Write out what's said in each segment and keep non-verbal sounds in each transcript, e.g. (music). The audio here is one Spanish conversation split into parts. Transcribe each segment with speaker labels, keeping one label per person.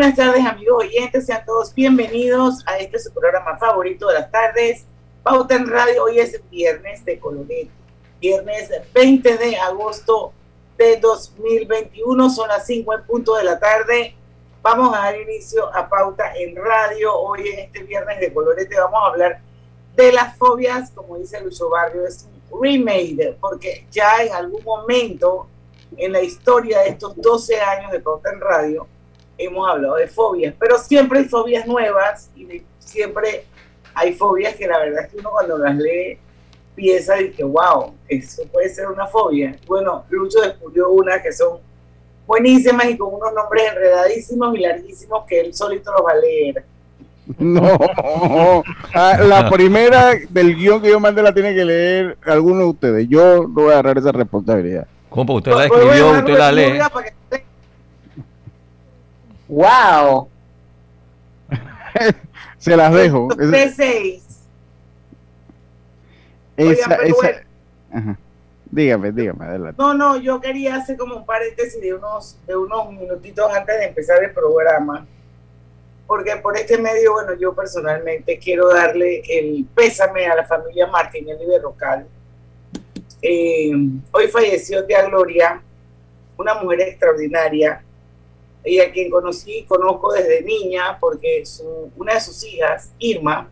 Speaker 1: Buenas tardes, amigos oyentes. Sean todos bienvenidos a este su programa favorito de las tardes, Pauta en Radio. Hoy es viernes de Colorete, viernes 20 de agosto de 2021. Son las 5 en punto de la tarde. Vamos a dar inicio a Pauta en Radio. Hoy en este viernes de Colorete vamos a hablar de las fobias, como dice Lucho Barrio, es un remake, porque ya en algún momento en la historia de estos 12 años de Pauta en Radio, hemos hablado de fobias, pero siempre hay fobias nuevas y siempre hay fobias que la verdad es que uno cuando las lee piensa y que wow, eso puede ser una fobia. Bueno, Lucho descubrió una que son buenísimas y con unos nombres enredadísimos y larguísimos que él solito los va a leer. (laughs)
Speaker 2: No, ah, la primera del guion que yo mandé la tiene que leer alguno de ustedes. Yo no voy a agarrar esa responsabilidad.
Speaker 3: ¿Cómo? Usted la escribió, usted la lee.
Speaker 1: ¡Wow! (laughs)
Speaker 2: Se las dejo.
Speaker 1: De seis.
Speaker 2: Esa, esa... Dígame, dígame, adelante.
Speaker 1: No, no, yo quería hacer como un paréntesis de unos, de unos minutitos antes de empezar el programa, porque por este medio, bueno, yo personalmente quiero darle el pésame a la familia Martinelli de Rocal. Eh, hoy falleció tía Gloria, una mujer extraordinaria, y a quien conocí conozco desde niña, porque una de sus hijas, Irma,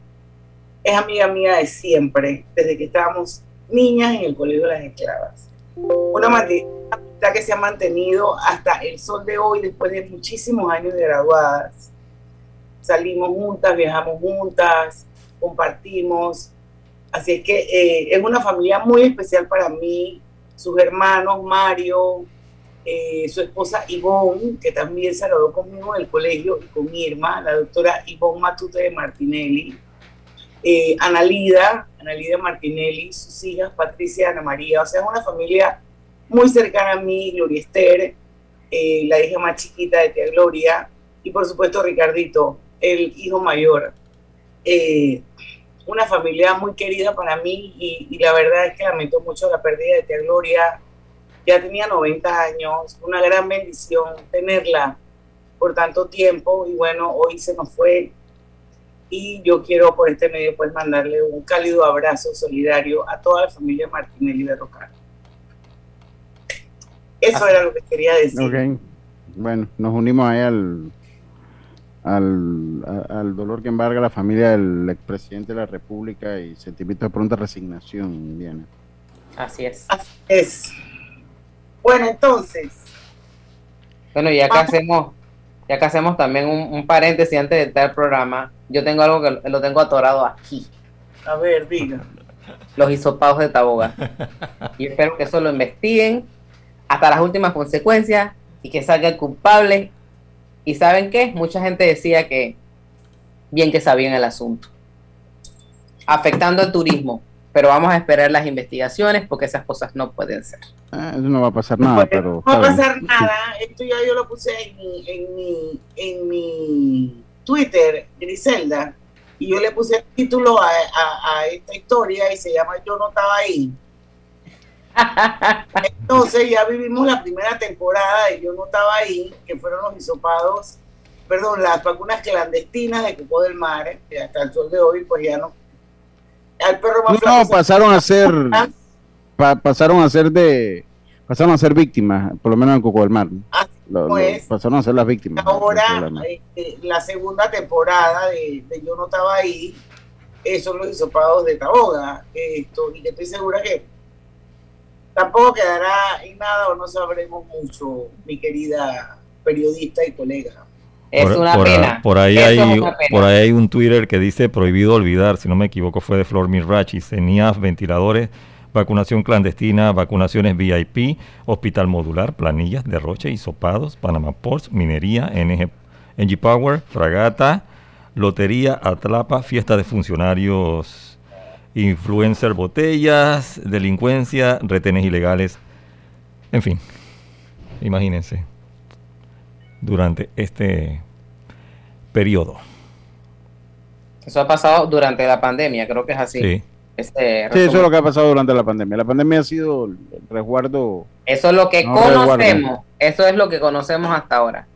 Speaker 1: es amiga mía de siempre, desde que estábamos niñas en el Colegio de las Esclavas. Una amistad que se ha mantenido hasta el sol de hoy, después de muchísimos años de graduadas. Salimos juntas, viajamos juntas, compartimos. Así es que eh, es una familia muy especial para mí. Sus hermanos, Mario, eh, su esposa Ivonne, que también graduó conmigo en el colegio, y con Irma, la doctora Ivonne Matute de Martinelli, eh, Analida, Analida Martinelli, sus hijas Patricia y Ana María, o sea, es una familia muy cercana a mí, Gloria Esther, eh, la hija más chiquita de tía Gloria, y por supuesto Ricardito, el hijo mayor. una familia muy querida para mí y, y la verdad es que lamento mucho la pérdida de tía Gloria, ya tenía 90 años, una gran bendición tenerla por tanto tiempo y bueno, hoy se nos fue y yo quiero por este medio pues mandarle un cálido abrazo solidario a toda la familia Martinelli de Rocar. Eso era lo que quería decir.
Speaker 2: Bueno, nos unimos ahí al, al, al, dolor que embarga la familia del expresidente de la República y sentimiento de pronta resignación, Diana.
Speaker 1: Así es. Así es. Bueno, entonces.
Speaker 4: Bueno, ya que hacemos, ya que hacemos también un, paréntesis antes de entrar al programa, yo tengo algo que lo tengo atorado aquí.
Speaker 1: A ver, diga.
Speaker 4: Los hisopados de Taboga. y espero que eso lo investiguen hasta las últimas consecuencias y que salga el culpable. ¿Y saben qué? Mucha gente decía que bien que sabían el asunto. Afectando el turismo pero vamos a esperar las investigaciones porque esas cosas no pueden ser.
Speaker 2: Ah, eso no va a pasar nada, pero...
Speaker 1: No va a pasar nada, esto ya yo lo puse en mi, en mi, en mi Twitter, Griselda, y yo le puse el título a, a, esta historia y se llama Yo no estaba ahí. (laughs) Entonces ya vivimos la primera temporada de Yo no estaba ahí, que fueron los hisopados, perdón, las vacunas clandestinas de Cupo del Mar, que hasta el sol de hoy pues ya no
Speaker 2: no, pasaron a ser pasaron a ser de pasaron a ser víctimas, por lo menos en Coco del Mar.
Speaker 1: pues,
Speaker 2: pasaron a ser las víctimas.
Speaker 1: Ahora, este, la segunda temporada de, Yo no estaba ahí, son los hisopados de Taboga. Esto, y que estoy segura que tampoco quedará en nada o no sabremos mucho, mi querida periodista y colega.
Speaker 4: Es por, una pena.
Speaker 3: Por ahí, hay, por ahí hay un Twitter que dice prohibido olvidar, si no me equivoco, fue de Flor Mirrachi. CENIAF, ventiladores, vacunación clandestina, vacunaciones VIP, hospital modular, planillas, derroche, sopados, Panama Ports, minería, NG, NG Power, fragata, lotería, atlapa, fiesta de funcionarios, influencer, botellas, delincuencia, retenes ilegales, en fin, imagínense, durante este periodo.
Speaker 4: Eso ha pasado durante la pandemia, creo que es así.
Speaker 3: Sí.
Speaker 4: Este
Speaker 2: Sí, eso es lo que ha pasado durante la pandemia. La pandemia ha sido el resguardo.
Speaker 4: Eso es lo que
Speaker 2: No
Speaker 4: conocemos. Eso es lo que conocemos hasta ahora.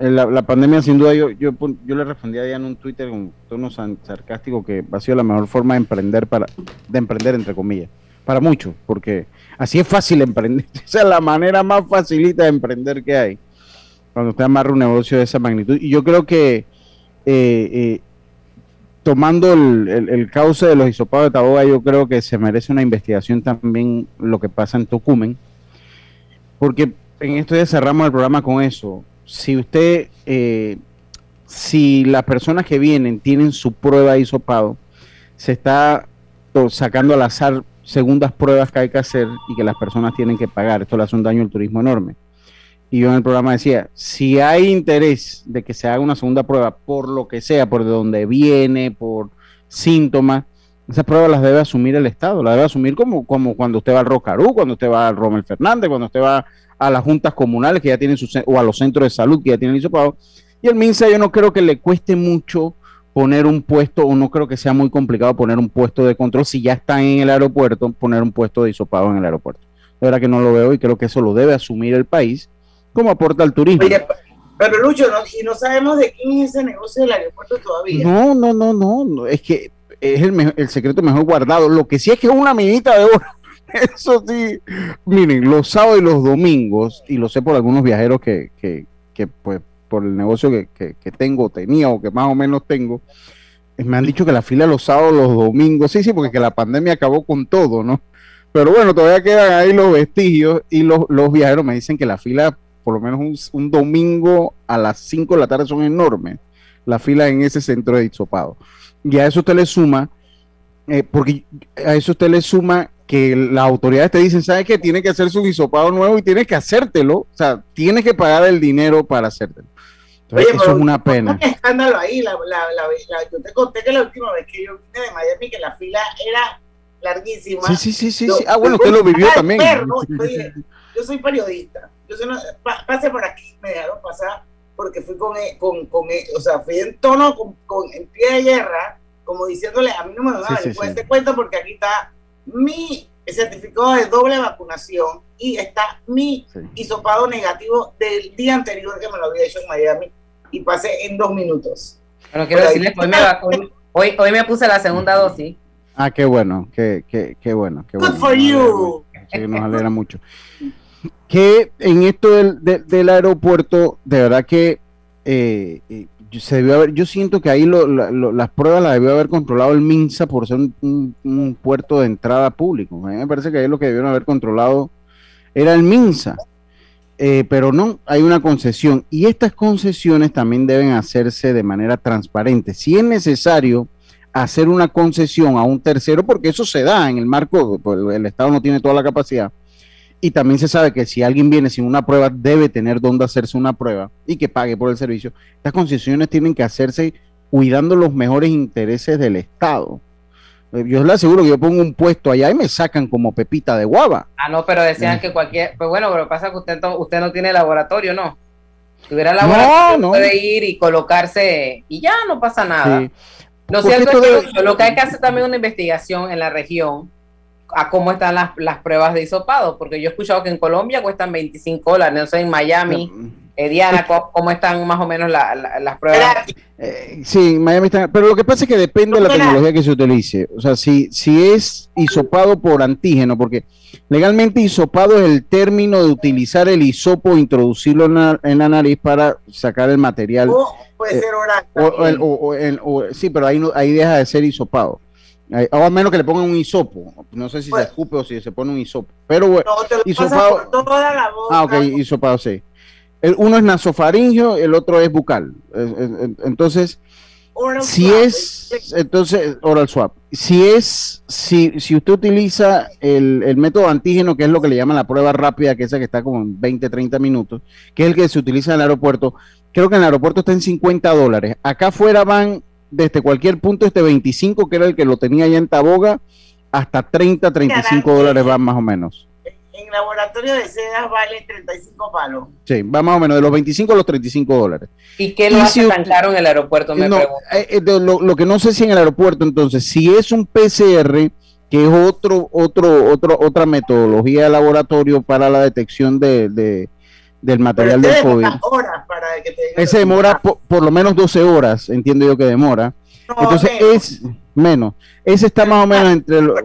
Speaker 2: eh, La, la pandemia, sin duda, yo, yo, yo le respondía ya en un Twitter con tono sarcástico que ha sido la mejor forma de emprender, para de emprender entre comillas, para muchos, porque así es fácil (laughs) emprender. Esa es la manera más facilita de emprender que hay, cuando usted amarra un negocio de esa magnitud. Y yo creo que eh, eh, tomando el, el, el cauce de los hisopados de Taboga, yo creo que se merece una investigación también lo que pasa en Tocumen, porque en esto ya cerramos el programa con eso. Si usted, eh, si las personas que vienen tienen su prueba de hisopado, se está sacando al azar segundas pruebas que hay que hacer y que las personas tienen que pagar. Esto le hace un daño al turismo enorme. Y yo en el programa decía, si hay interés de que se haga una segunda prueba por lo que sea, por de dónde viene, por síntomas, esas pruebas las debe asumir el Estado, las debe asumir como, como cuando usted va al Rocarú, cuando usted va al Romel Fernández, cuando usted va a las juntas comunales que ya tienen su, o a los centros de salud que ya tienen el hisopado. Y el MINSA yo no creo que le cueste mucho poner un puesto, o no creo que sea muy complicado poner un puesto de control, si ya están en el aeropuerto, poner un puesto de hisopado en el aeropuerto. De verdad que no lo veo y creo que eso lo debe asumir el país como aporta al turismo.
Speaker 1: Oye, pero Lucho, no, y no sabemos de quién es ese negocio del aeropuerto todavía.
Speaker 2: No, no, no, no, no, es que es el, el secreto mejor guardado. Lo que sí es que es una minita de oro. (laughs) Eso sí, miren, los sábados y los domingos, y lo sé por algunos viajeros que, que, que pues por el negocio que, que, que tengo, tenía o que más o menos tengo, eh, me han dicho que la fila los sábados, los domingos, sí, sí, porque que la pandemia acabó con todo, ¿no? Pero bueno, todavía quedan ahí los vestigios y los, los viajeros me dicen que la fila, por lo menos un, un domingo a las 5 de la tarde son enormes, la fila en ese centro de hisopado. Y a eso usted le suma, eh, porque a eso usted le suma que las autoridades te dicen, ¿sabes qué? Tiene que hacer su hisopado nuevo y tienes que hacértelo, o sea, tienes que pagar el dinero para hacértelo. Entonces,
Speaker 1: Oye,
Speaker 2: eso
Speaker 1: pero
Speaker 2: es una pena.
Speaker 1: Un escándalo ahí. La, la, yo te conté que la última vez que yo vine de Miami, que la fila era larguísima.
Speaker 2: Sí, sí, sí, sí,
Speaker 1: Yo-
Speaker 2: sí. Ah, bueno, usted lo vivió también.
Speaker 1: perro, yo dije, yo soy periodista. Yo pa- pase por aquí, me dejaron pasar porque fui con, e- con, con e- o sea, fui en tono, con, con- en pie de guerra, como diciéndole, a mí no me van a con
Speaker 2: sí.
Speaker 1: este cuento porque aquí está mi certificado de doble vacunación y está mi
Speaker 2: Sí.
Speaker 1: hisopado negativo del día anterior que me lo había hecho en Miami y pasé en dos minutos.
Speaker 4: Bueno, quiero
Speaker 1: ahí.
Speaker 4: decirles que hoy me, vacuné- hoy, hoy me puse la segunda dosis.
Speaker 2: Ah, qué bueno, qué, qué, qué bueno. Qué
Speaker 1: Good
Speaker 2: bueno.
Speaker 1: for
Speaker 2: Nos alegra
Speaker 1: you.
Speaker 2: Sí, nos alegra mucho. (laughs) Que en esto del, de- del aeropuerto, de verdad que eh, eh, se debió haber, yo siento que ahí lo- la- lo- las pruebas las debió haber controlado el MINSA por ser un, un- un puerto de entrada público. A mí me parece que ahí lo que debieron haber controlado era el MINSA. Eh, pero no, hay una concesión y estas concesiones también deben hacerse de manera transparente. Si es necesario hacer una concesión a un tercero, porque eso se da en el marco, pues, el Estado no tiene toda la capacidad, y también se sabe que si alguien viene sin una prueba, debe tener dónde hacerse una prueba y que pague por el servicio. Estas concesiones tienen que hacerse cuidando los mejores intereses del Estado. Eh, Yo le aseguro que yo pongo un puesto allá y me sacan como pepita de guava.
Speaker 4: Ah, no, pero decían
Speaker 2: Mm.
Speaker 4: que cualquier. Pues bueno, pero pasa que usted, usted no tiene laboratorio, ¿no? Si tuviera laboratorio,
Speaker 2: no.
Speaker 4: puede ir y colocarse y ya no pasa nada.
Speaker 2: Sí.
Speaker 4: Lo cierto es que Lucho, lo que hay que hacer también una investigación en la región a cómo están las, las pruebas de hisopado, porque yo he escuchado que en Colombia cuestan 25 dólares, no sé, en Miami, eh, Diana, ¿cómo, cómo están más o menos la- la- las pruebas?
Speaker 2: Eh, sí, en Miami está. Pero lo que pasa es que depende de la tecnología que se utilice. O sea, si, si es hisopado por antígeno, porque legalmente hisopado es el término de utilizar el hisopo e introducirlo en la, en la nariz para sacar el material.
Speaker 1: O puede
Speaker 2: Eh,
Speaker 1: ser oral.
Speaker 2: O, o o- o el- o- sí, pero ahí, no, ahí deja de ser hisopado. O a menos que le pongan un hisopo. No sé si
Speaker 1: Bueno.
Speaker 2: se escupe o si se pone un hisopo. Pero bueno.
Speaker 1: no, te lo
Speaker 2: hisopado-
Speaker 1: por toda la boca.
Speaker 2: Ah, ok, hisopado, sí. El, uno es nasofaringio, el otro es bucal. Eh, eh, eh, Entonces,
Speaker 1: Oral
Speaker 2: Si es, entonces, oral swap. Si es, si, si usted utiliza el, el método antígeno, que es lo que le llaman la prueba rápida, que es esa que está como en 20, 30 minutos, que es el que se utiliza en el aeropuerto, creo que en el aeropuerto está en 50 dólares. Acá afuera van desde cualquier punto, este 25, que era el que lo tenía allá en Taboga, hasta 30, 35 dólares van más o menos.
Speaker 1: En laboratorio de sedas vale 35 palos.
Speaker 2: Sí, va más o menos de los 25 a los 35 dólares.
Speaker 4: ¿Y qué lo
Speaker 2: Y
Speaker 4: hace
Speaker 2: si
Speaker 4: tan
Speaker 2: usted-
Speaker 4: caro en el aeropuerto? Me
Speaker 2: No,
Speaker 4: pregunto.
Speaker 2: eh, eh, de lo, lo que no sé si en el aeropuerto, entonces, si es un PCR, que es otro, otro, otro, otra metodología de laboratorio para la detección de, de- del material del COVID.
Speaker 1: demora horas para que te digan
Speaker 2: Ese demora por, lo menos 12 horas, entiendo yo que demora.
Speaker 1: No,
Speaker 2: Entonces
Speaker 1: menos.
Speaker 2: es menos. Ese está más o menos entre los...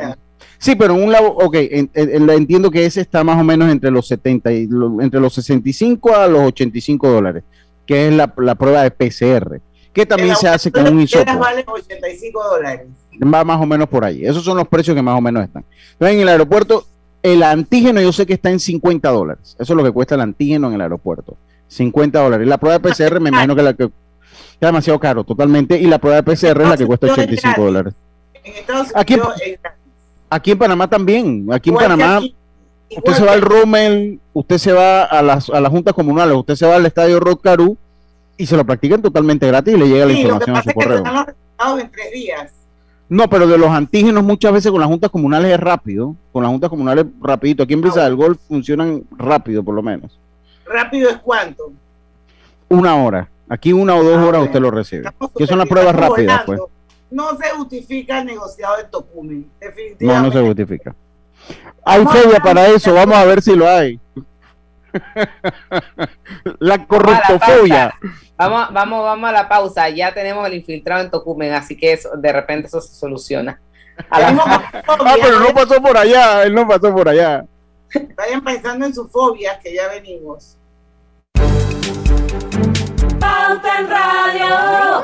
Speaker 2: Sí, pero un labo, ok, en- en- en- entiendo que ese está más o menos entre los 70 y lo- entre los 65 a los 85 dólares, que es la, la prueba de PCR, que también se hace con un hisopo.
Speaker 1: vale 85 dólares.
Speaker 2: va más o menos por ahí. Esos son los precios que más o menos están. Entonces, en el aeropuerto, el antígeno yo sé que está en 50 dólares. Eso es lo que cuesta el antígeno en el aeropuerto. 50 dólares. Y la prueba de PCR me imagino que la que está demasiado caro, totalmente. Y la prueba de PCR es la que cuesta 85 dólares. Aquí-. Aquí en Panamá también. Aquí en Panamá, usted se va al Rommel, usted se va a las, a las juntas comunales, usted se va al estadio Rod Caru y se lo practican totalmente gratis y le llega la información a su correo.
Speaker 1: en tres días.
Speaker 2: No, pero de los antígenos muchas veces con las juntas comunales es rápido. Con las juntas comunales rapidito. Aquí en Brisa del Golf funcionan rápido por lo menos.
Speaker 1: Rápido es cuánto.
Speaker 2: Una hora. Aquí una o dos
Speaker 1: Ah,
Speaker 2: horas usted lo recibe. Que son las pruebas rápidas, pues.
Speaker 1: No se justifica el negociado de Tocumen.
Speaker 2: No,
Speaker 1: Definitivamente.
Speaker 2: no se justifica. Hay feria para eso, vamos a ver si lo hay. (laughs) La correctofobia.
Speaker 4: Vamos, vamos, vamos a la pausa. Ya tenemos el infiltrado en Tocumen, así que eso, de repente eso se soluciona. A la-
Speaker 2: Ah, pero no pasó por allá, él no pasó por allá.
Speaker 1: Vayan pensando en sus fobias que ya venimos.
Speaker 5: Pauta en Radio.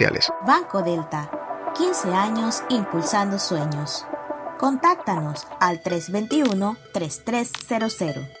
Speaker 6: Banco Delta, 15 años impulsando sueños. Contáctanos al 321-3300.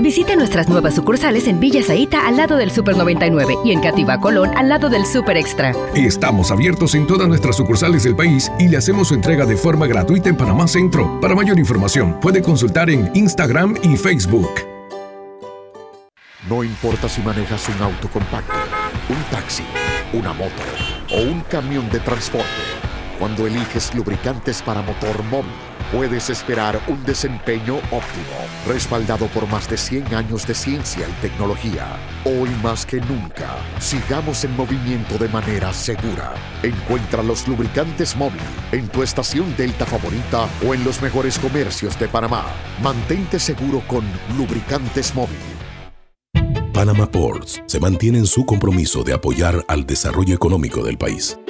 Speaker 7: Visite nuestras nuevas sucursales en Villa Zaita al lado del Super 99 y en Cativa Colón al lado del Super Extra.
Speaker 8: Estamos abiertos en todas nuestras sucursales del país y le hacemos su entrega de forma gratuita en Panamá Centro. Para mayor información, puede consultar en Instagram y Facebook.
Speaker 9: No importa si manejas un auto compacto, un taxi, una moto o un camión de transporte. Cuando eliges lubricantes para motor móvil, puedes esperar un desempeño óptimo, respaldado por más de 100 años de ciencia y tecnología. Hoy más que nunca, sigamos en movimiento de manera segura. Encuentra los lubricantes móvil en tu estación Delta favorita o en los mejores comercios de Panamá. Mantente seguro con lubricantes móvil.
Speaker 10: Panama Ports se mantiene en su compromiso de apoyar al desarrollo económico del país.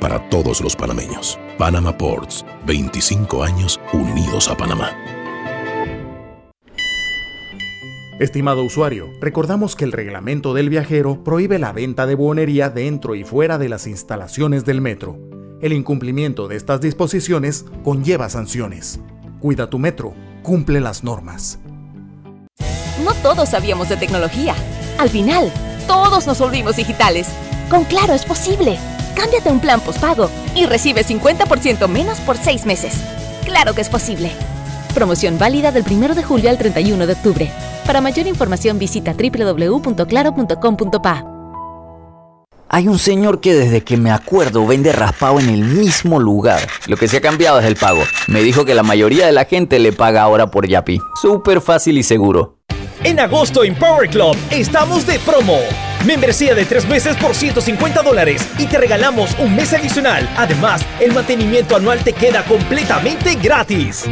Speaker 10: para todos los panameños. Panama Ports, 25 años unidos a Panamá.
Speaker 11: Estimado usuario, recordamos que el reglamento del viajero prohíbe la venta de buonería dentro y fuera de las instalaciones del metro. El incumplimiento de estas disposiciones conlleva sanciones. Cuida tu metro, cumple las normas.
Speaker 12: No todos sabíamos de tecnología. Al final, todos nos volvimos digitales. Con Claro es posible. Cámbiate a un plan postpago y recibe 50% menos por 6 meses. Claro que es posible. Promoción válida del 1 de julio al 31 de octubre. Para mayor información visita www.claro.com.pa.
Speaker 13: Hay un señor que desde que me acuerdo vende raspado en el mismo lugar. Lo que se ha cambiado es el pago. Me dijo que la mayoría de la gente le paga ahora por Yapi. Súper fácil y seguro.
Speaker 14: En agosto en Power Club estamos de promo. Membresía de tres meses por 150 dólares y te regalamos un mes adicional. Además, el mantenimiento anual te queda completamente gratis.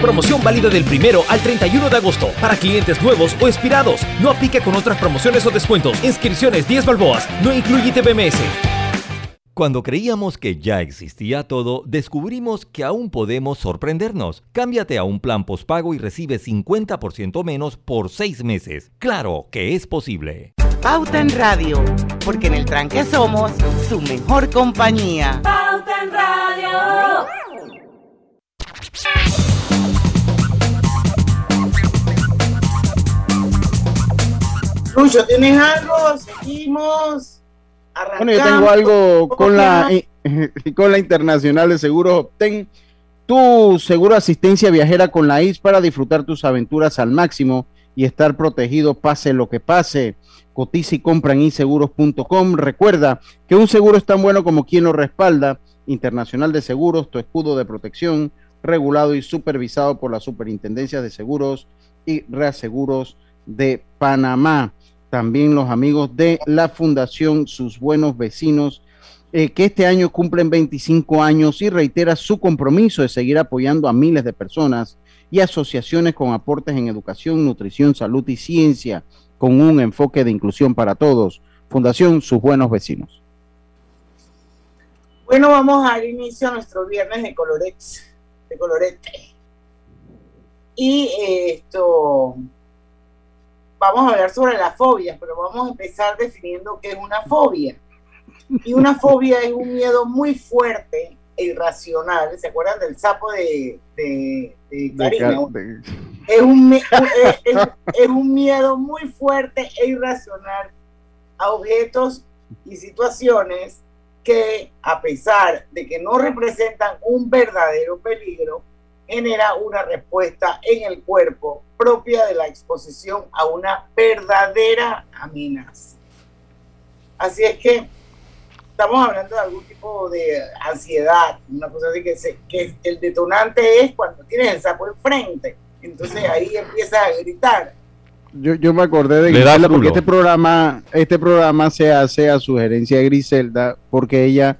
Speaker 14: Promoción válida del primero al 31 de agosto para clientes nuevos o expirados. No aplica con otras promociones o descuentos. Inscripciones 10 balboas. No incluye TBMS.
Speaker 3: Cuando creíamos que ya existía todo, descubrimos que aún podemos sorprendernos. Cámbiate a un plan postpago y recibe 50% menos por 6 meses. Claro que es posible.
Speaker 15: Pauta en Radio, porque en el tranque somos su mejor compañía.
Speaker 5: Pauta en Radio.
Speaker 1: Lucho, ¿tienes algo? Seguimos.
Speaker 2: Bueno, yo tengo algo con la, (laughs) con la Internacional de Seguros. Obtén tu seguro de asistencia viajera con la IS para disfrutar tus aventuras al máximo y estar protegido pase lo que pase. Cotiza y compra en inseguros.com. Recuerda que un seguro es tan bueno como quien lo respalda. Internacional de Seguros, tu escudo de protección, regulado y supervisado por la Superintendencia de Seguros y Reaseguros de Panamá. También los amigos de la Fundación Sus Buenos Vecinos, eh, que este año cumplen 25 años y reitera su compromiso de seguir apoyando a miles de personas y asociaciones con aportes en educación, nutrición, salud y ciencia, con un enfoque de inclusión para todos. Fundación Sus Buenos Vecinos.
Speaker 1: Bueno, vamos a dar inicio a nuestro viernes de Colorex, de Colorete. Y eh, esto, vamos a hablar sobre las fobias, pero vamos a empezar definiendo qué es una fobia. Y una (laughs) fobia es un miedo muy fuerte e irracional. ¿Se acuerdan del sapo de, de, de Karina? Es un, es, es, es un miedo muy fuerte e irracional a objetos y situaciones que, a pesar de que no representan un verdadero peligro, genera una respuesta en el cuerpo propia de la exposición a una verdadera amenaza. Así es que estamos hablando de algún tipo de ansiedad, una cosa así que, se, que el detonante es cuando tienes el sapo enfrente. Entonces ahí empiezas a gritar.
Speaker 2: Yo, yo me acordé de Griselda porque este programa, este programa se hace a sugerencia de Griselda porque ella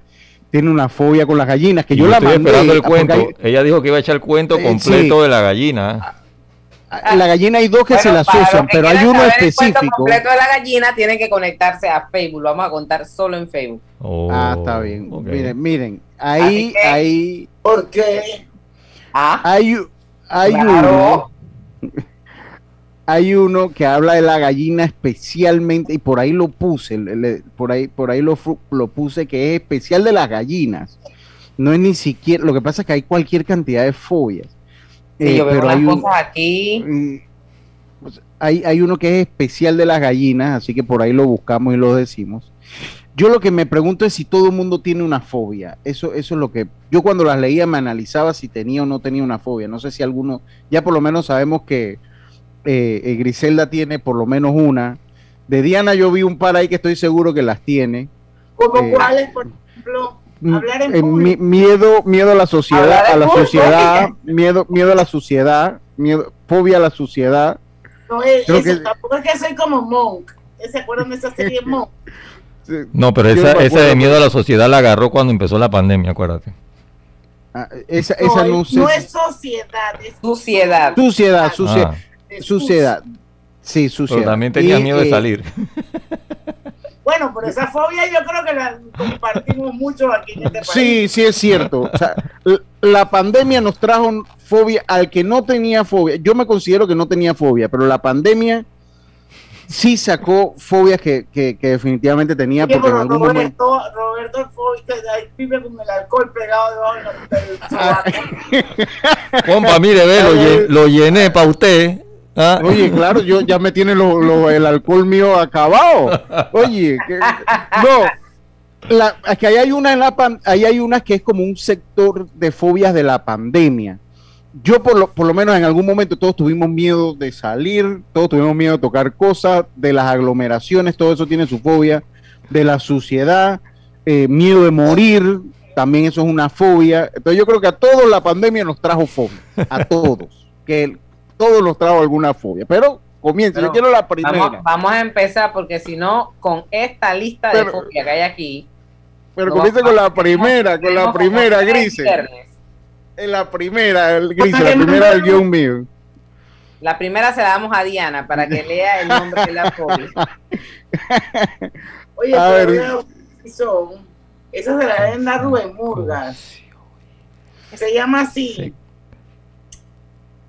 Speaker 2: tiene una fobia con las gallinas que
Speaker 3: Y
Speaker 2: yo, la
Speaker 3: estoy
Speaker 2: mandé.
Speaker 3: esperando el cuento. Ella dijo que iba a echar el cuento completo
Speaker 2: sí.
Speaker 3: de la gallina.
Speaker 2: hay- la gallina hay dos que se la asocian, pero hay uno
Speaker 4: saber el cuento
Speaker 2: específico.
Speaker 4: completo de la gallina tienen que conectarse a Facebook. Lo vamos a contar solo en Facebook.
Speaker 2: Ah, está bien. Miren, miren, ahí,
Speaker 4: que-
Speaker 2: ahí.
Speaker 1: ¿Por qué?
Speaker 2: Hay, hay
Speaker 4: Claro.
Speaker 2: uno. (laughs) Hay uno que habla de la gallina especialmente, y por ahí lo puse, le- por ahí, por ahí lo, lo puse, que es especial de las gallinas. No es ni siquiera, lo que pasa es que hay cualquier cantidad de fobias.
Speaker 4: Sí,
Speaker 2: Eh,
Speaker 4: yo veo
Speaker 2: pero hay un-
Speaker 4: cosas aquí.
Speaker 2: hay, hay uno que es especial de las gallinas, así que por ahí lo buscamos y lo decimos. Yo lo que me pregunto es si todo el mundo tiene una fobia. Eso, eso es lo que yo cuando las leía me analizaba si tenía o no tenía una fobia. No sé si alguno, ya por lo menos sabemos que eh, eh, Griselda tiene por lo menos una. De Diana yo vi un par ahí que estoy seguro que las tiene.
Speaker 1: ¿Como
Speaker 2: Eh,
Speaker 1: cuáles, por ejemplo? Hablar en
Speaker 2: eh, mi- miedo, miedo a la sociedad, a la
Speaker 1: público.
Speaker 2: sociedad, miedo, miedo a la sociedad, miedo, fobia a la sociedad.
Speaker 1: No, es,
Speaker 2: Creo
Speaker 1: eso,
Speaker 2: que-
Speaker 1: tampoco es que soy como Monk. ¿Se acuerdan de esa serie (laughs) Monk?
Speaker 3: No, pero esa,
Speaker 2: no
Speaker 3: esa de miedo a la sociedad la agarró cuando empezó la pandemia, acuérdate.
Speaker 2: Ah, esa, esa no,
Speaker 1: no,
Speaker 2: sé.
Speaker 1: es sociedad, es
Speaker 4: Suciedad.
Speaker 2: Suciedad, suciedad,
Speaker 3: Ah.
Speaker 2: suciedad. Sí, suciedad.
Speaker 3: Pero también tenía
Speaker 2: Y,
Speaker 3: miedo de
Speaker 2: eh,
Speaker 3: salir. (laughs)
Speaker 1: Bueno, pero esa fobia yo creo que la compartimos mucho aquí en este país.
Speaker 2: Sí, sí es cierto. O sea, l- la pandemia nos trajo fobia al que no tenía fobia. Yo me considero que no tenía fobia, pero la pandemia sí sacó fobias que, que- que definitivamente tenía
Speaker 1: Oye,
Speaker 2: porque en
Speaker 1: pero
Speaker 2: algún momento...
Speaker 1: Roberto, Roberto el fobista ahí vive con el alcohol pegado debajo de la del sobaco.
Speaker 3: Compa, mire, ve, lo, lle- lo llené para usted. ¿ah?
Speaker 2: Oye, claro, yo ya me tiene lo- lo- el alcohol mío acabado. Oye, que- no, la, es que ahí hay una en la pan- ahí hay una que es como un sector de fobias de la pandemia. Yo por lo, por lo menos en algún momento todos tuvimos miedo de salir, todos tuvimos miedo de tocar cosas, de las aglomeraciones, todo eso tiene su fobia, de la suciedad, eh, miedo de morir, también eso es una fobia. Entonces yo creo que a todos la pandemia nos trajo fobia, a (laughs) todos, que todos nos trajo alguna fobia. Pero comienza, yo quiero la primera.
Speaker 4: Vamos, vamos a empezar porque si no, con esta lista de fobia que hay aquí.
Speaker 2: Pero
Speaker 4: no
Speaker 2: comienza con la primera, con la primera,
Speaker 4: tres
Speaker 2: Grise.
Speaker 4: viernes.
Speaker 2: En la primera, el Grise, la primera del guion mío.
Speaker 4: La primera se la damos a Diana para que lea el nombre de la fobia. (laughs)
Speaker 1: Oye,
Speaker 2: A
Speaker 1: pero
Speaker 2: ver.
Speaker 1: son. Esa se la deben dar Rubén Murgas. Se llama así.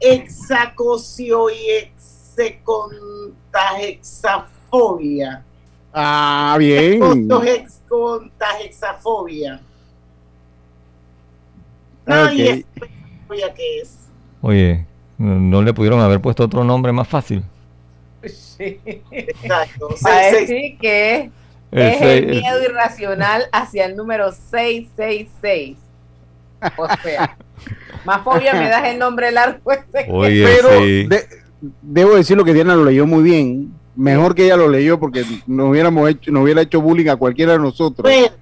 Speaker 1: Exacosio y excontajexafobia.
Speaker 2: Ah, bien.
Speaker 1: Excontagexafobia. No, y
Speaker 2: Ok.
Speaker 1: es fobia que es.
Speaker 3: Oye, no le pudieron haber puesto otro nombre más fácil.
Speaker 1: Exacto.
Speaker 4: Para (laughs)
Speaker 1: Seis, seis.
Speaker 4: decir que
Speaker 3: El
Speaker 4: es
Speaker 3: seis-
Speaker 4: el miedo irracional hacia el número 666. O sea, (laughs) más fobia me das el nombre largo ese.
Speaker 3: Oye,
Speaker 2: Pero
Speaker 3: sí.
Speaker 2: de- debo decirlo que Diana lo leyó muy bien. Mejor que ella lo leyó porque nos hubiéramos hecho, nos hubiera hecho bullying a cualquiera de nosotros.
Speaker 1: Bueno,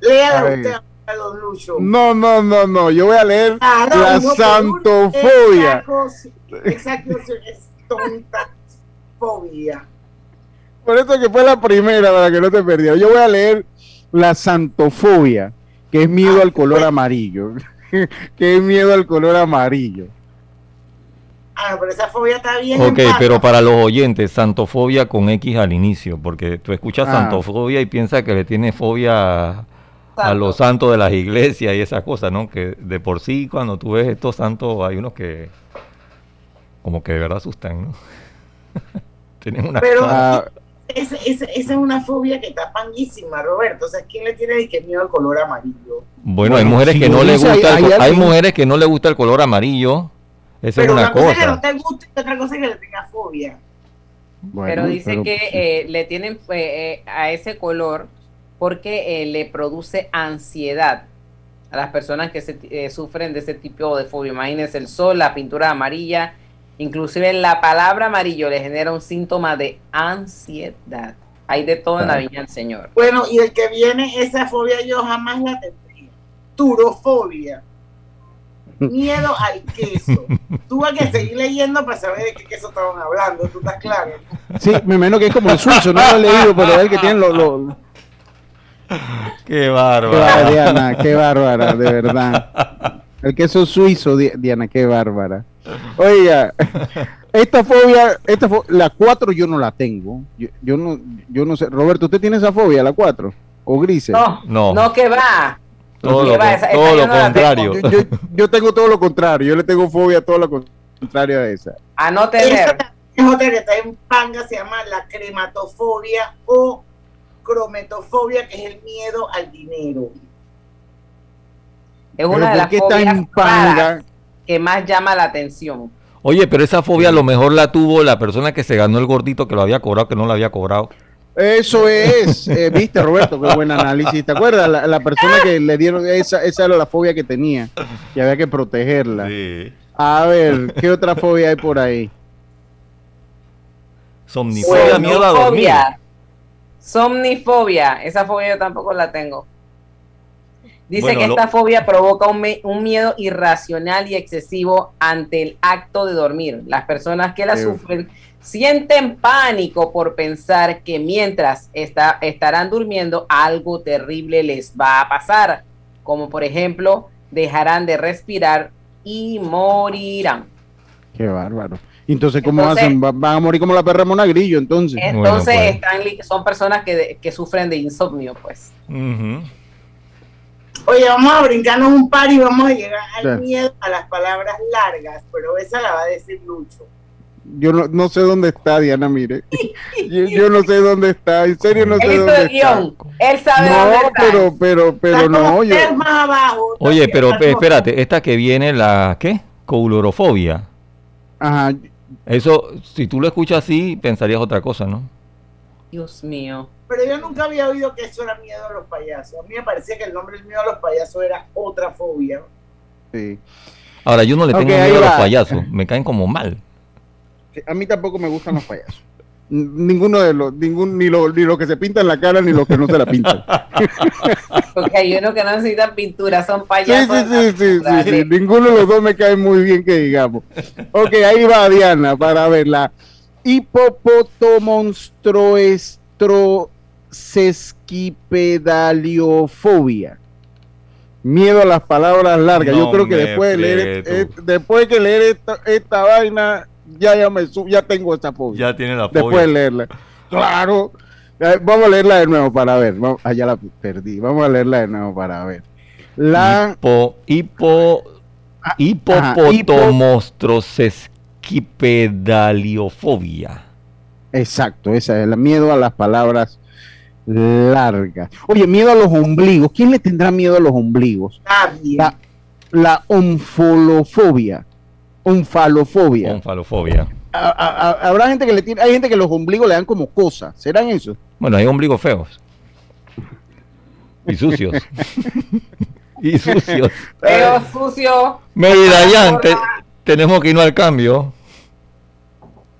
Speaker 1: léala usted don Lucho.
Speaker 2: No, no, no, no. Yo voy a leer
Speaker 1: Claro,
Speaker 2: la
Speaker 1: no,
Speaker 2: santofobia.
Speaker 1: exacos- Exacosio excontagefobia.
Speaker 2: Por eso que fue la primera, para que no te perdieras. Yo voy a leer la santofobia, que es miedo al color amarillo. (laughs) que es miedo al color amarillo.
Speaker 1: Ah, pero esa fobia está bien.
Speaker 3: Ok, pero para los oyentes, santofobia con X al inicio, porque tú escuchas
Speaker 2: Ah.
Speaker 3: santofobia y piensas que le tiene fobia a, los santos de las iglesias y esas cosas, ¿no? Que de por sí cuando tú ves estos santos hay unos que como que de verdad asustan, ¿no? (laughs) Tienen una
Speaker 1: Pero
Speaker 3: cara-
Speaker 1: esa esa- esa es una fobia que está panguísima, Roberto. O sea, ¿quién le tiene que miedo al color amarillo?
Speaker 3: Bueno, hay mujeres
Speaker 2: si
Speaker 3: que no le
Speaker 2: hay-
Speaker 3: gusta el
Speaker 2: hay
Speaker 3: co- hay,
Speaker 2: alguien-
Speaker 3: mujeres que no le gusta el color amarillo. Esa
Speaker 1: pero
Speaker 3: es una
Speaker 1: una cosa es que no
Speaker 3: cosa.
Speaker 1: te guste y otra cosa es que le tenga fobia.
Speaker 2: Bueno,
Speaker 4: pero dice
Speaker 2: pero-
Speaker 4: que eh, le tienen eh, eh, a ese color porque eh, le produce ansiedad a las personas que se, eh, sufren de ese tipo de fobia. Imagínense el sol, la pintura amarilla, inclusive la palabra amarillo le genera un síntoma de ansiedad. Hay de todo en la viña del Señor.
Speaker 1: Bueno, y el que viene, esa fobia yo jamás la tendría. Turofobia. Miedo al queso. (laughs) Tuve que seguir leyendo para saber de qué queso estaban hablando, tú estás claro.
Speaker 2: Sí, me imagino que es como el suizo, no lo he leído, pero es el que tiene los... los- (laughs)
Speaker 3: Qué
Speaker 2: bárbara, Diana, qué bárbara, de verdad. El queso suizo, Di- Diana, qué bárbara. Oiga, (laughs) esta fobia, esta fo- la 4 yo no la tengo. Yo, yo no, yo no sé. Roberto, ¿usted tiene esa fobia, la 4? ¿O Grise?
Speaker 4: No,
Speaker 3: No.
Speaker 4: no, que va.
Speaker 3: Todo
Speaker 4: Que
Speaker 3: lo,
Speaker 4: va, esa-
Speaker 3: todo lo
Speaker 4: no
Speaker 3: contrario.
Speaker 4: tengo.
Speaker 2: Yo, yo- yo tengo todo lo contrario. Yo le tengo fobia a todo lo contrario a esa.
Speaker 4: A no tener.
Speaker 1: es otra que está en panga, se llama la crematofobia o crometofobia, que es el miedo al dinero.
Speaker 4: Es una de
Speaker 2: ¿por
Speaker 4: las fobias raras que más llama la atención.
Speaker 3: Oye, pero esa fobia a lo mejor la tuvo la persona que se ganó el gordito que lo había cobrado, que no lo había cobrado.
Speaker 2: Eso es, eh, viste Roberto, qué buen análisis. ¿Te acuerdas? La, la persona que le dieron esa, esa era la fobia que tenía y había que protegerla. A ver, ¿qué otra fobia hay por ahí?
Speaker 3: Somnifobia, miedo a dormir.
Speaker 4: Somnifobia. Esa fobia yo tampoco la tengo. Dice
Speaker 3: Bueno,
Speaker 4: que
Speaker 3: lo-
Speaker 4: esta fobia provoca un, me- un miedo irracional y excesivo ante el acto de dormir. Las personas que la
Speaker 2: Sí.
Speaker 4: sufren sienten pánico por pensar que mientras está- estarán durmiendo algo terrible les va a pasar, como por ejemplo dejarán de respirar y morirán.
Speaker 2: Qué bárbaro. Entonces, ¿cómo
Speaker 4: Entonces-
Speaker 2: hacen? Va- Van a morir como la perra monagrillo, entonces.
Speaker 4: Entonces
Speaker 3: pues.
Speaker 4: están son personas que, de- que sufren de insomnio, pues.
Speaker 1: Oye, vamos a brincarnos un par y vamos a llegar al miedo a las palabras largas, pero esa la va a decir Lucho.
Speaker 2: Yo no, no sé dónde está Diana, mire. (laughs) Yo, yo no sé dónde está, en serio no sé
Speaker 4: Él hizo
Speaker 2: dónde
Speaker 4: el guion, él sabe
Speaker 2: está.
Speaker 4: dónde
Speaker 2: No,
Speaker 4: está.
Speaker 2: pero, pero, pero no, yo.
Speaker 1: Más abajo.
Speaker 3: Oye, pero pe- espérate, esta que viene la, ¿qué? Coulorofobia.
Speaker 2: Ajá.
Speaker 3: Eso, si tú lo escuchas así, pensarías otra cosa, ¿no?
Speaker 4: Dios mío.
Speaker 1: Pero yo nunca había oído que eso era miedo a los payasos. A mí me parecía que el nombre del miedo a los payasos era otra fobia.
Speaker 2: Sí.
Speaker 3: Ahora, yo no le tengo miedo a los payasos, me caen como mal.
Speaker 2: A mí tampoco me gustan los payasos. Ninguno de los, ningún, ni los ni lo que se pintan la cara ni los que no se la pintan. (laughs)
Speaker 4: Porque hay uno que no necesita pintura, son payasos.
Speaker 2: sí, sí, sí, sí,
Speaker 4: naturales.
Speaker 2: sí. Ninguno de los dos me cae muy bien que digamos. Ok, ahí va Diana para ver la hipopotomonstrosesquipedaliofobia. Miedo a las palabras largas. Yo creo que después de leer, eh, después que leer esta, esta vaina, ya, ya, me, ya tengo esa fobia.
Speaker 3: Ya tiene la
Speaker 2: Después
Speaker 3: fobia.
Speaker 2: de leerla. Claro. Eh, Vamos a leerla de nuevo para ver. Vamos- ah, ya la perdí. Vamos a leerla de nuevo para ver. La
Speaker 3: Hipo, hipo, hipopotomonstrosesquipedaliofobia.
Speaker 2: Exacto, esa es el miedo a las palabras largas. Oye, miedo a los ombligos. ¿Quién le tendrá miedo a los ombligos?
Speaker 1: Nadie.
Speaker 2: La, la onfolofobia. Onfalofobia.
Speaker 3: Onfalofobia.
Speaker 2: A- a- a- Habrá gente que le tiene, hay gente que los ombligos le dan como cosas. ¿Serán eso?
Speaker 3: Bueno, hay ombligos feos. Y sucios. (laughs) y sucios.
Speaker 4: Feo, sucio.
Speaker 3: Te- tenemos que irnos al cambio.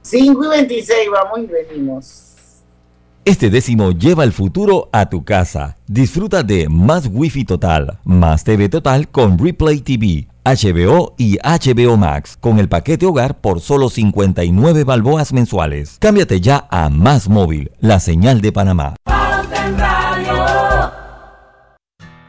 Speaker 1: 5 y 26, vamos y venimos.
Speaker 3: Este décimo lleva el futuro a tu casa. Disfruta de más Wi-Fi total, más TV total con Replay TV, HBO y HBO Max con el paquete hogar por solo 59 balboas mensuales. Cámbiate ya a Más Móvil, la señal de Panamá.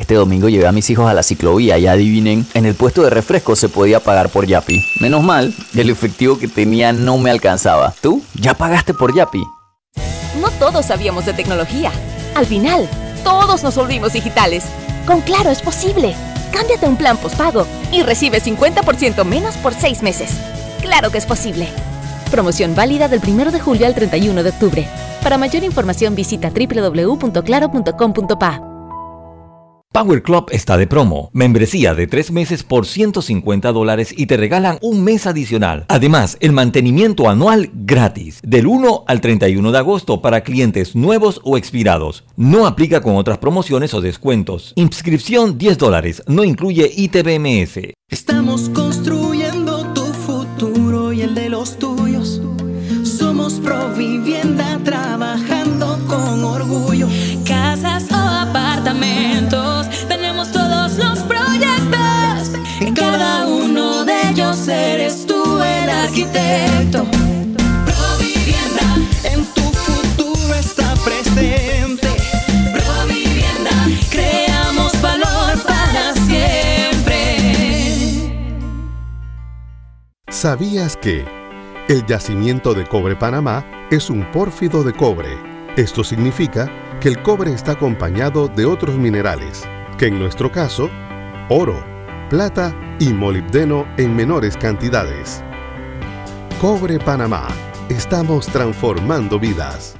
Speaker 13: Este domingo llevé a mis hijos a la ciclovía y adivinen, en el puesto de refresco se podía pagar por Yapi. Menos mal, el efectivo que tenía no me alcanzaba. ¿Tú? ¿Ya pagaste por Yapi?
Speaker 12: No todos sabíamos de tecnología. Al final, todos nos volvimos digitales. Con Claro es posible. Cámbiate un plan postpago y recibe 50% menos por seis meses. Claro que es posible. Promoción válida del 1 de julio al 31 de octubre. Para mayor información visita www.claro.com.pa.
Speaker 3: Power Club está de promo. Membresía de tres meses por 150 dólares y te regalan un mes adicional. Además, el mantenimiento anual gratis. Del 1 al 31 de agosto para clientes nuevos o expirados. No aplica con otras promociones o descuentos. Inscripción 10 dólares. No incluye ITBMS.
Speaker 16: Estamos construyendo Provivienda en tu futuro está presente.
Speaker 5: Provivienda, creamos valor para siempre.
Speaker 17: ¿Sabías que el yacimiento de cobre Panamá es un pórfido de cobre? Esto significa que el cobre está acompañado de otros minerales, que en nuestro caso, oro, plata y molibdeno en menores cantidades. Cobre Panamá. Estamos transformando vidas.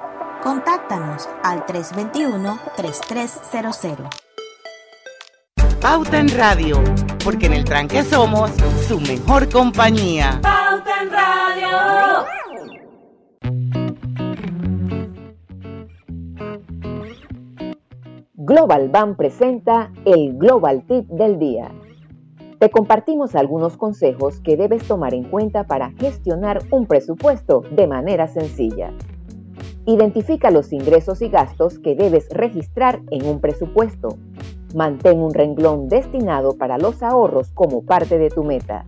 Speaker 6: Contáctanos al 321-3300.
Speaker 15: Pauta en Radio, porque en el tranque somos su mejor compañía.
Speaker 5: Pauta en Radio.
Speaker 18: Global Bank presenta el Global Tip del día. Te compartimos algunos consejos que debes tomar en cuenta para gestionar un presupuesto de manera sencilla. Identifica los ingresos y gastos que debes registrar en un presupuesto. Mantén un renglón destinado para los ahorros como parte de tu meta.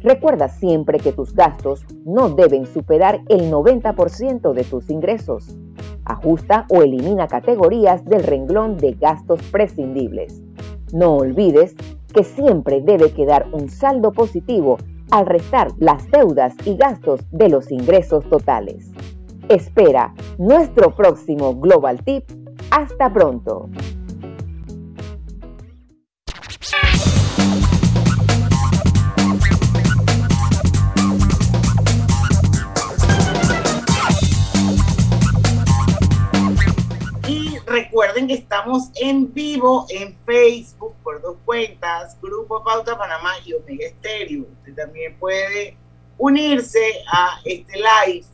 Speaker 18: Recuerda siempre que tus gastos no deben superar el 90% de tus ingresos. Ajusta o elimina categorías del renglón de gastos prescindibles. No olvides que siempre debe quedar un saldo positivo al restar las deudas y gastos de los ingresos totales. Espera nuestro próximo Global Tip. Hasta pronto.
Speaker 1: Y recuerden que estamos en vivo en Facebook por dos cuentas, Grupo Pauta Panamá y Omega Estéreo. Usted también puede unirse a este live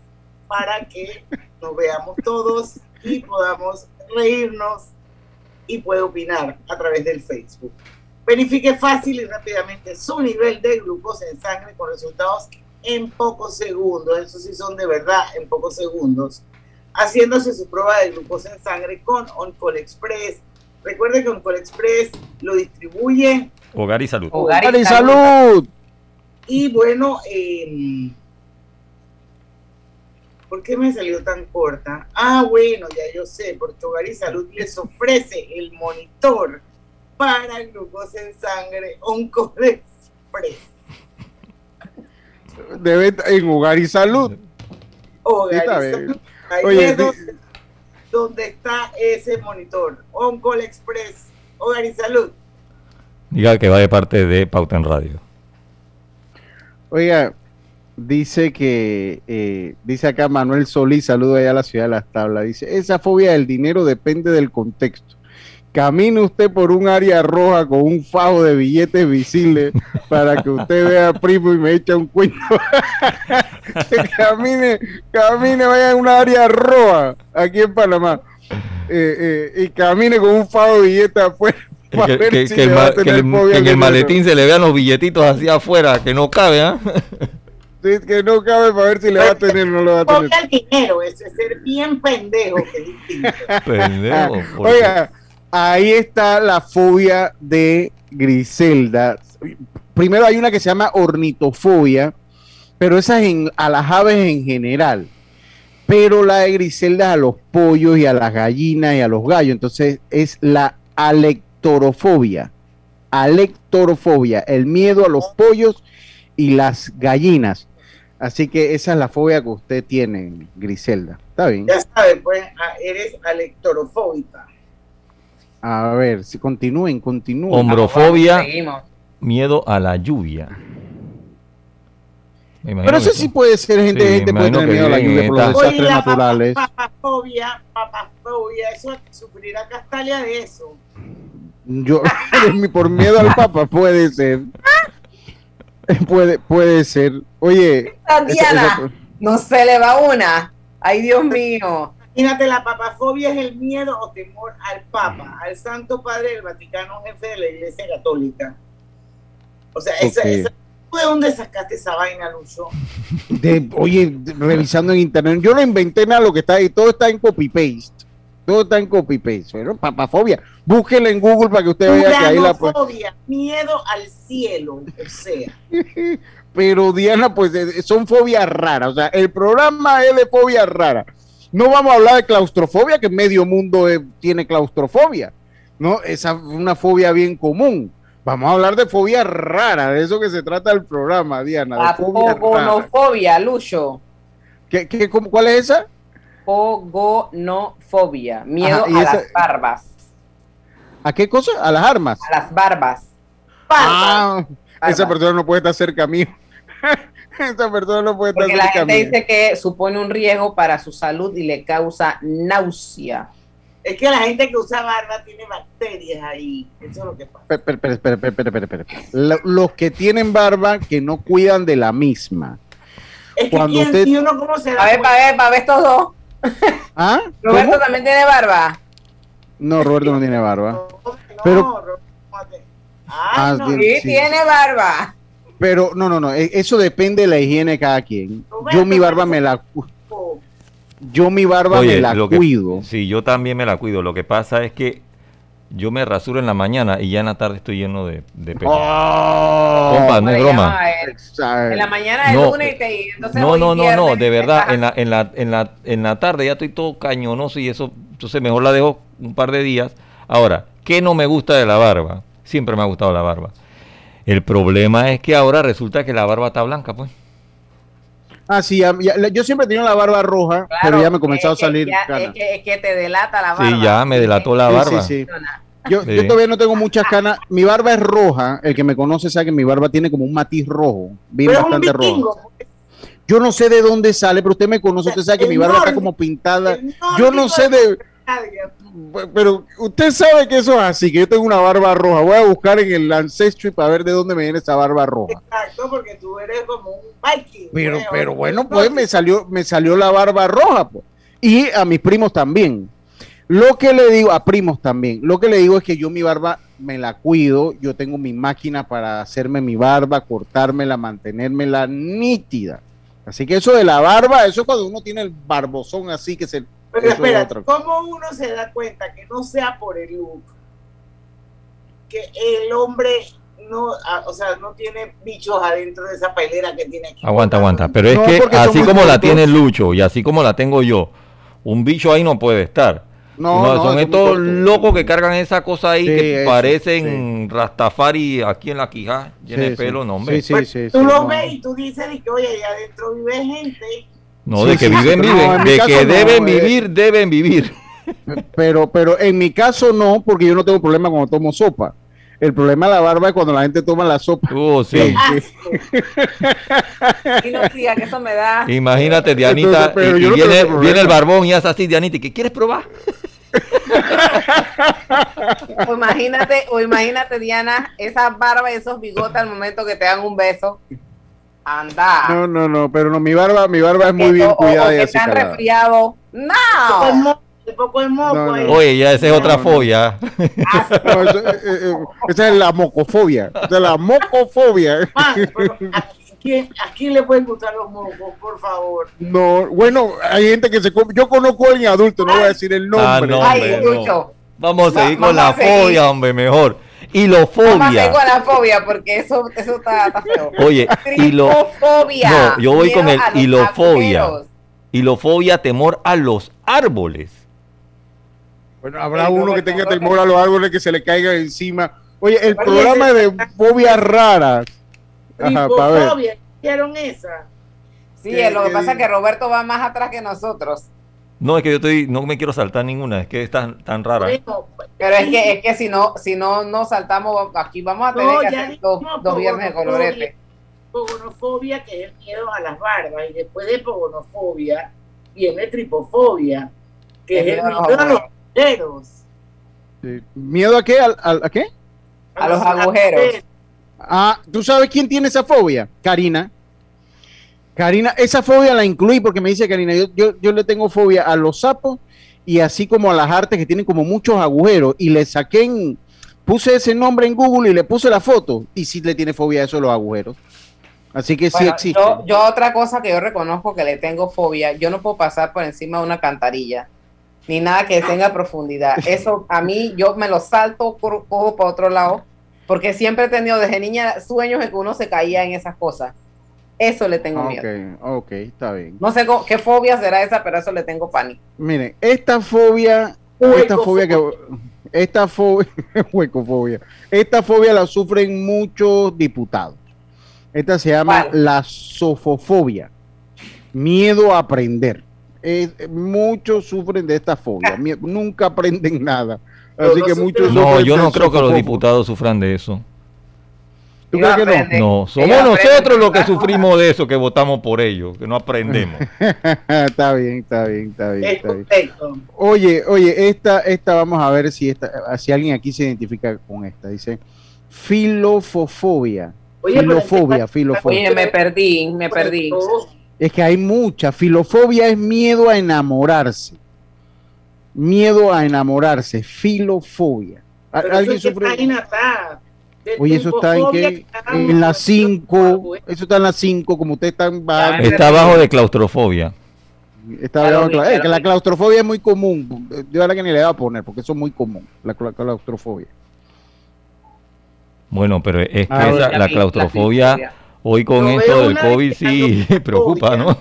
Speaker 1: para que nos veamos todos y podamos reírnos y puede opinar a través del Facebook. Verifique fácil y rápidamente su nivel de glucosa en sangre con resultados en pocos segundos. Eso sí son de verdad en pocos segundos. Haciéndose su prueba de glucosa en sangre con Oncol Express. Recuerde que Oncol Express lo distribuye
Speaker 3: Hogar y salud.
Speaker 2: Hogar y salud.
Speaker 1: y bueno, eh, ¿por qué me salió tan corta? Ah, bueno, ya yo sé, porque Hogar y Salud les ofrece el monitor para glucosa en sangre Oncol (laughs) Express.
Speaker 2: De venta en hogar y salud.
Speaker 1: Hogar y. Salud. Ahí
Speaker 2: Oye,
Speaker 1: es donde está ese monitor. Oncol Express, Hogar y Salud.
Speaker 3: Diga que va de parte de Pauta en Radio.
Speaker 2: Oiga, dice que, eh, dice acá Manuel Solís, saludo allá a la ciudad de las tablas, dice, esa fobia del dinero depende del contexto. Camine usted por un área roja con un fajo de billetes visibles para que usted vea primo y me echa un cuento. (laughs) camine, camine, vaya a un área roja aquí en Panamá. Eh, eh, y camine con un fajo de billetes afuera.
Speaker 3: Que,
Speaker 2: si
Speaker 3: el
Speaker 2: al
Speaker 3: en el maletín se le vean los billetitos hacia afuera, que no cabe, ¿ah? (laughs)
Speaker 2: Que no cabe para ver si le va a tener o no le va a tener.
Speaker 1: Fobia al dinero, es ser bien pendejo. Que es distinto.
Speaker 3: Pendejo, ¿por
Speaker 2: Oiga, ahí está la fobia de Griselda. Primero hay una que se llama ornitofobia, pero esa es en- a las aves en general. Pero la de Griselda es a los pollos y a las gallinas y a los gallos. Entonces es la alectorofobia. Alectorofobia, el miedo a los pollos y las gallinas. Así que esa es la fobia que usted tiene, Griselda. Está bien.
Speaker 1: Ya sabes, pues ah, eres alectorofóbica.
Speaker 2: A ver, si continúen, continúen.
Speaker 3: Hombrofobia,
Speaker 4: Seguimos.
Speaker 3: miedo a la lluvia.
Speaker 2: Pero eso sí puede ser gente, sí, gente puede tener miedo a la lluvia por los desastres
Speaker 1: Oye,
Speaker 2: naturales.
Speaker 1: Papafobia, papafobia, eso sufrirá Castalia de eso.
Speaker 2: Yo, (laughs) por miedo al papa, puede ser. (laughs) Puede, puede ser. Oye.
Speaker 4: Diana, esa, esa... no se le va una. Ay, Dios mío.
Speaker 1: Imagínate, la papafobia es el miedo o temor al Papa, al Santo Padre del Vaticano, jefe de la Iglesia Católica. O sea, esa, okay. esa, ¿de dónde sacaste esa vaina, Lucho?
Speaker 2: De, oye, revisando en internet, yo no inventé nada lo que está ahí, todo está en copy-paste. Todo está en copy-paste. Pero papafobia, búsquela en Google para que usted vea que ahí la.
Speaker 1: Papafobia, miedo al cielo, o sea. (laughs)
Speaker 2: Pero Diana, pues son fobias raras. O sea, el programa es de fobias raras. No vamos a hablar de claustrofobia, que medio mundo es, tiene claustrofobia. No, esa es una fobia bien común. Vamos a hablar de fobia rara, de eso que se trata el programa, Diana.
Speaker 4: La pogonofobia, Lucho.
Speaker 2: ¿Qué, qué, cómo, ¿Cuál es esa?
Speaker 4: Pogonofobia, miedo Ajá, a esa... las barbas.
Speaker 2: ¿A qué cosa? ¿A las armas?
Speaker 4: A las barbas.
Speaker 2: barbas. Ah, esa persona no puede estar cerca mío. (laughs) esa persona no puede estar
Speaker 4: Porque
Speaker 2: cerca
Speaker 4: la gente
Speaker 2: mío.
Speaker 4: dice que supone un riesgo para su salud y le causa náusea.
Speaker 1: Es que la gente que usa barba tiene bacterias ahí. Eso es lo que pasa.
Speaker 2: Espera, espera, espera, espera, espera, espera. Los que tienen barba que no cuidan de la misma.
Speaker 1: Es que
Speaker 2: Cuando
Speaker 1: ¿quién,
Speaker 2: usted-
Speaker 1: y uno cómo se da
Speaker 4: A ver, para ver, para ver estos dos. (laughs)
Speaker 2: ¿Ah?
Speaker 4: Roberto
Speaker 2: ¿Cómo?
Speaker 4: también tiene barba.
Speaker 2: No, Roberto no tiene barba. Pero,
Speaker 1: Ah,
Speaker 2: Ah,
Speaker 1: no.
Speaker 4: Sí,
Speaker 2: sí.
Speaker 4: tiene barba.
Speaker 2: pero no, no, no. e- Eso depende de la higiene de cada quien. Yo mi barba me la yo mi barba me la
Speaker 3: lo que-
Speaker 2: cuido.
Speaker 3: sí, yo también me la cuido. Lo que pasa es que yo me rasuro en la mañana y ya en la tarde estoy lleno de, de pelo.
Speaker 2: Oh.
Speaker 3: Compa, no es broma.
Speaker 4: él. En la mañana es
Speaker 3: No,
Speaker 4: lunes y te y entonces
Speaker 3: No, no, no, no, de verdad, en la, en, la, en, la, en la tarde ya estoy todo cañonoso y eso, entonces mejor la dejo un par de días. Ahora, ¿qué no me gusta de la barba? Siempre me ha gustado la barba. El problema es que ahora resulta que la barba está blanca, pues.
Speaker 2: Ah, sí, ya- ya- yo siempre he tenido la barba roja, pero ya me comenzó a salir
Speaker 4: ya-
Speaker 2: canas.
Speaker 4: Es que, es que te delata la barba.
Speaker 3: Sí, ya me delató la barba.
Speaker 2: sí, sí. Yo,
Speaker 3: Sí.
Speaker 2: yo todavía no tengo muchas canas. Mi barba es roja. El que me conoce sabe que mi barba tiene como un matiz rojo, bien
Speaker 1: Pero es un
Speaker 2: bastante rojo.
Speaker 1: vikingo.
Speaker 2: Yo no sé de dónde sale, pero usted me conoce, usted sabe que
Speaker 1: El
Speaker 2: mi barba está como pintada. Yo no sé de, pero usted sabe que eso es así, que yo tengo una barba roja. Voy a buscar en el Ancestry para ver de dónde me viene esa barba roja.
Speaker 1: Exacto, porque tú eres como un viking.
Speaker 2: Pero,
Speaker 1: güey,
Speaker 2: pero bueno, pues me salió, me salió la barba roja, pues. Y a mis primos también. Lo que le digo, a primos también, lo que le digo es que yo mi barba me la cuido, yo tengo mi máquina para hacerme mi barba, cortármela, mantenérmela nítida. Así que eso de la barba, eso es cuando uno tiene el barbozón así que se...
Speaker 1: Pero
Speaker 2: eso es
Speaker 1: espera,
Speaker 2: cosa.
Speaker 1: ¿cómo uno se da cuenta que no sea por el look? Que el hombre no, o sea, no tiene bichos adentro de esa pailera que tiene aquí.
Speaker 3: Aguanta, aguanta. Pero es
Speaker 1: No,
Speaker 3: que así como la tiene Lucho y así como la tengo yo, un bicho ahí no puede estar.
Speaker 2: No,
Speaker 3: No,
Speaker 2: no,
Speaker 3: son
Speaker 2: es
Speaker 3: estos locos que cargan esa cosa ahí
Speaker 2: Sí,
Speaker 3: que
Speaker 2: eso,
Speaker 3: parecen Rastafari aquí en la quija, llena
Speaker 2: Sí,
Speaker 3: de
Speaker 2: sí.
Speaker 3: pelo, no, hombre.
Speaker 2: Sí, sí, sí,
Speaker 1: Tú
Speaker 2: sí,
Speaker 1: lo
Speaker 2: no.
Speaker 1: ves y tú dices que, oye, allá adentro vive gente.
Speaker 3: No,
Speaker 2: Sí,
Speaker 3: de que
Speaker 2: sí,
Speaker 3: viven,
Speaker 2: no,
Speaker 3: viven, de que
Speaker 2: no,
Speaker 3: deben
Speaker 2: eh.
Speaker 3: vivir, deben vivir.
Speaker 2: Pero, pero en mi caso no, porque yo no tengo problema cuando tomo sopa. El problema de la barba es cuando la gente toma la sopa.
Speaker 3: Oh, sí. (laughs)
Speaker 4: Y no diga que eso me da.
Speaker 3: Imagínate, Dianita,
Speaker 2: Entonces,
Speaker 3: y,
Speaker 2: no
Speaker 3: viene, el barbón y hace así, Dianita, ¿qué quieres probar? (laughs)
Speaker 4: O imagínate, o imagínate, Diana, esa barba y esos bigotes al momento que te dan un beso. Anda.
Speaker 2: No, no, no, pero no, mi barba, mi barba es muy bien
Speaker 4: o,
Speaker 2: cuidada
Speaker 4: o
Speaker 2: y
Speaker 4: que
Speaker 2: así.
Speaker 4: están
Speaker 2: calada.
Speaker 4: resfriado. No.
Speaker 1: Un poco de moco.
Speaker 2: No.
Speaker 3: Oye, ya esa es otra fobia. (laughs)
Speaker 2: No, eso, eh, eh, esa es la mocofobia. Esa es la mocofobia.
Speaker 1: Man, (laughs) pero ¿a quién, ¿A quién le pueden gustar los mocos, por favor?
Speaker 2: No, bueno, hay gente que se come. Yo conozco a alguien adulto, no voy a decir el nombre.
Speaker 3: Ah, no,
Speaker 4: Ay,
Speaker 3: no. Vamos a seguir
Speaker 4: Va-
Speaker 3: con la
Speaker 4: vamos a seguir.
Speaker 3: fobia, hombre, mejor. Hilofobia.
Speaker 4: con la fobia porque eso, eso está, está feo.
Speaker 3: Oye, hilo...
Speaker 4: Tripofobia.
Speaker 3: No, yo voy con el hilofobia. Hilofobia, temor a los árboles.
Speaker 2: Bueno, habrá uno que tenga temor a los árboles que se le caigan encima. Oye, el programa de fobias raras. Ajá, para ver.
Speaker 1: Tripofobia, ¿vieron esa?
Speaker 4: Sí,
Speaker 2: ¿Qué-
Speaker 4: lo que
Speaker 2: qué
Speaker 4: pasa es que Roberto va más atrás que nosotros.
Speaker 3: No, es que yo estoy, no me quiero saltar ninguna, es que es tan, tan rara.
Speaker 1: Bueno,
Speaker 4: Pero es que, es que si no, si no, no saltamos, aquí vamos a tener
Speaker 1: No,
Speaker 4: que
Speaker 1: ya
Speaker 4: hacer dos, dos viernes de colorete.
Speaker 1: pogonofobia, que es el miedo a las barbas, y después de pogonofobia viene tripofobia, que es el miedo a los agujeros.
Speaker 2: Sí. ¿Miedo a qué? ¿Al- al- ¿A, qué?
Speaker 4: A los agujeros.
Speaker 2: Ah, ¿tú sabes quién tiene esa fobia? Karina. Karina, esa fobia la incluí porque me dice Karina, yo, yo, yo le tengo fobia a los sapos y así como a las artes que tienen como muchos agujeros y le saqué en, puse ese nombre en Google y le puse la foto y sí le tiene fobia a eso los agujeros. Así que sí existe.
Speaker 4: yo, yo otra cosa que yo reconozco que le tengo fobia, yo no puedo pasar por encima de una cantarilla, ni nada que tenga profundidad. (laughs) Eso a mí, yo me lo salto, cojo para otro lado, porque siempre he tenido desde niña sueños en que uno se caía en esas cosas. Eso le tengo miedo.
Speaker 2: Ok, está bien.
Speaker 4: No sé qué fobia será esa, pero eso le tengo pánico.
Speaker 2: Miren, esta fobia, esta fobia que esta fobia, (laughs) huecofobia, esta fobia la sufren muchos diputados. Esta se llama la sofofobia, miedo a aprender. Es- muchos sufren de esta fobia, (laughs) nunca aprenden nada. Así que muchos
Speaker 3: No, yo no creo que los diputados sufran de eso.
Speaker 2: ¿Tú crees que no?
Speaker 3: No, somos nosotros los que sufrimos de eso, que votamos por ellos, que no aprendemos. (laughs)
Speaker 2: está bien, está bien, está bien.
Speaker 1: Es
Speaker 2: Está bien. Oye, oye, esta, esta vamos a ver si esta, si alguien aquí se identifica con esta. Dice filofofobia.
Speaker 4: Oye, pero
Speaker 2: filofobia,
Speaker 4: que-
Speaker 2: filofobia.
Speaker 4: Oye, me perdí, me perdí.
Speaker 2: Es que hay mucha. Filofobia es miedo a enamorarse. Miedo a enamorarse. Filofobia. ¿A-
Speaker 1: Pero eso
Speaker 2: ¿Alguien sufre?
Speaker 1: está
Speaker 2: Oye, eso está en que en las 5. Eso está en las 5, como ustedes están.
Speaker 3: Está abajo de claustrofobia.
Speaker 2: Está abajo eh, que la claustrofobia es muy común. Yo ahora que ni le voy a poner, porque eso es muy común. La cla- claustrofobia.
Speaker 3: Bueno, pero es que
Speaker 2: Ah,
Speaker 3: esa-
Speaker 2: la
Speaker 3: claustrofobia,
Speaker 2: la
Speaker 3: hoy con esto del COVID sí (laughs) preocupa, ¿no?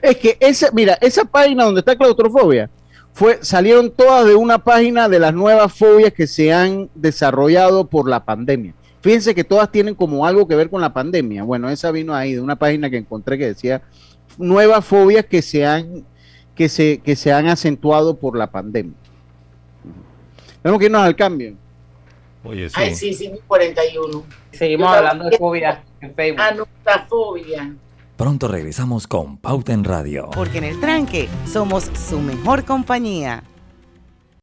Speaker 2: Es que esa, mira, esa página donde está claustrofobia, fue, salieron todas de una página de las nuevas fobias que se han desarrollado por la pandemia. Fíjense que todas tienen como algo que ver con la pandemia. Bueno, esa vino ahí de una página que encontré que decía nuevas fobias que se han, que se, que se han acentuado por la pandemia. Tenemos que irnos al cambio.
Speaker 3: Oye,
Speaker 1: Ay, sí, sí, 41.
Speaker 4: Seguimos
Speaker 1: Yo
Speaker 4: hablando de fobia en Facebook.
Speaker 1: Anutafobia.
Speaker 3: Pronto regresamos con Pauta en Radio.
Speaker 15: Porque en el tranque somos su mejor compañía.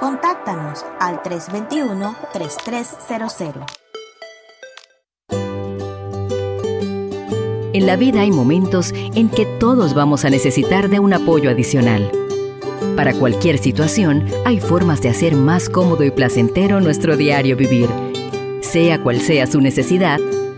Speaker 6: Contáctanos al 321-3300.
Speaker 19: En la vida hay momentos en que todos vamos a necesitar de un apoyo adicional. Para cualquier situación, hay formas de hacer más cómodo y placentero nuestro diario vivir. Sea cual sea su necesidad,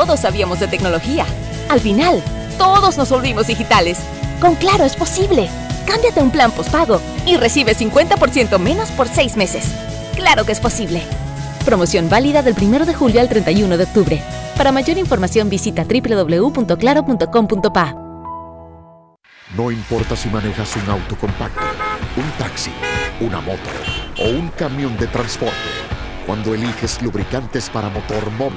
Speaker 12: Todos sabíamos de tecnología. Al final, todos nos volvimos digitales. Con Claro es posible. Cámbiate un plan postpago y recibe 50% menos por seis meses. Claro que es posible. Promoción válida del 1 de julio al 31 de octubre. Para mayor información visita www.claro.com.pa.
Speaker 9: No importa si manejas un auto compacto, un taxi, una moto o un camión de transporte. Cuando eliges lubricantes para motor móvil,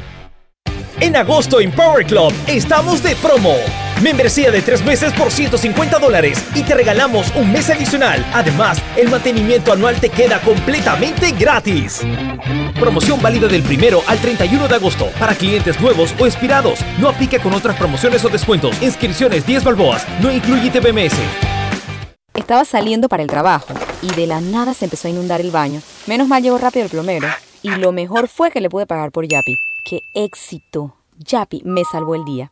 Speaker 14: En agosto en Power Club estamos de promo. Membresía de tres meses por 150 dólares y te regalamos un mes adicional. Además, el mantenimiento anual te queda completamente gratis. Promoción válida del primero al 31 de agosto para clientes nuevos o expirados. No aplica con otras promociones o descuentos. Inscripciones 10 balboas. No incluye TBMS.
Speaker 20: Estaba saliendo para el trabajo y de la nada se empezó a inundar el baño. Menos mal llegó rápido el plomero. Y lo mejor fue que le pude pagar por Yapi. ¡Qué éxito! Yapi me salvó el día.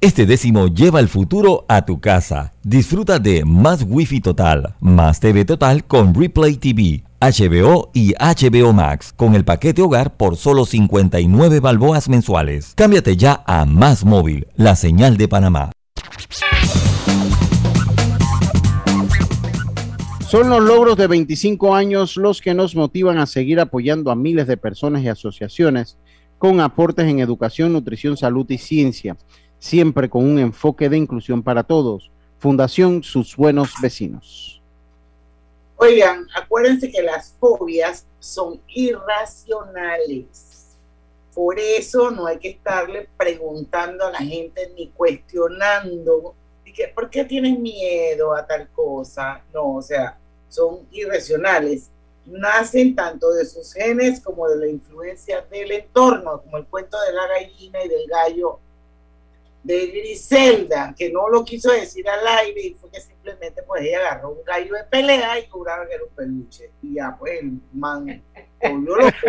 Speaker 3: Este décimo lleva el futuro a tu casa. Disfruta de más Wi-Fi total, más TV total con Replay TV, HBO y HBO Max con el paquete hogar por solo 59 balboas mensuales. Cámbiate ya a Más Móvil, la señal de Panamá.
Speaker 2: Son los logros de 25 años los que nos motivan a seguir apoyando a miles de personas y asociaciones con aportes en educación, nutrición, salud y ciencia, siempre con un enfoque de inclusión para todos. Fundación Sus Buenos Vecinos.
Speaker 1: Oigan, acuérdense que las fobias son irracionales. Por eso no hay que estarle preguntando a la gente ni cuestionando ¿por qué tienes miedo a tal cosa? No, o sea, son irracionales nacen tanto de sus genes como de la influencia del entorno, como el cuento de la gallina y del gallo de Griselda, que no lo quiso decir al aire y fue que simplemente pues ella agarró un gallo de pelea y juraba que era un peluche. Y ya pues el man volvió loco. (laughs)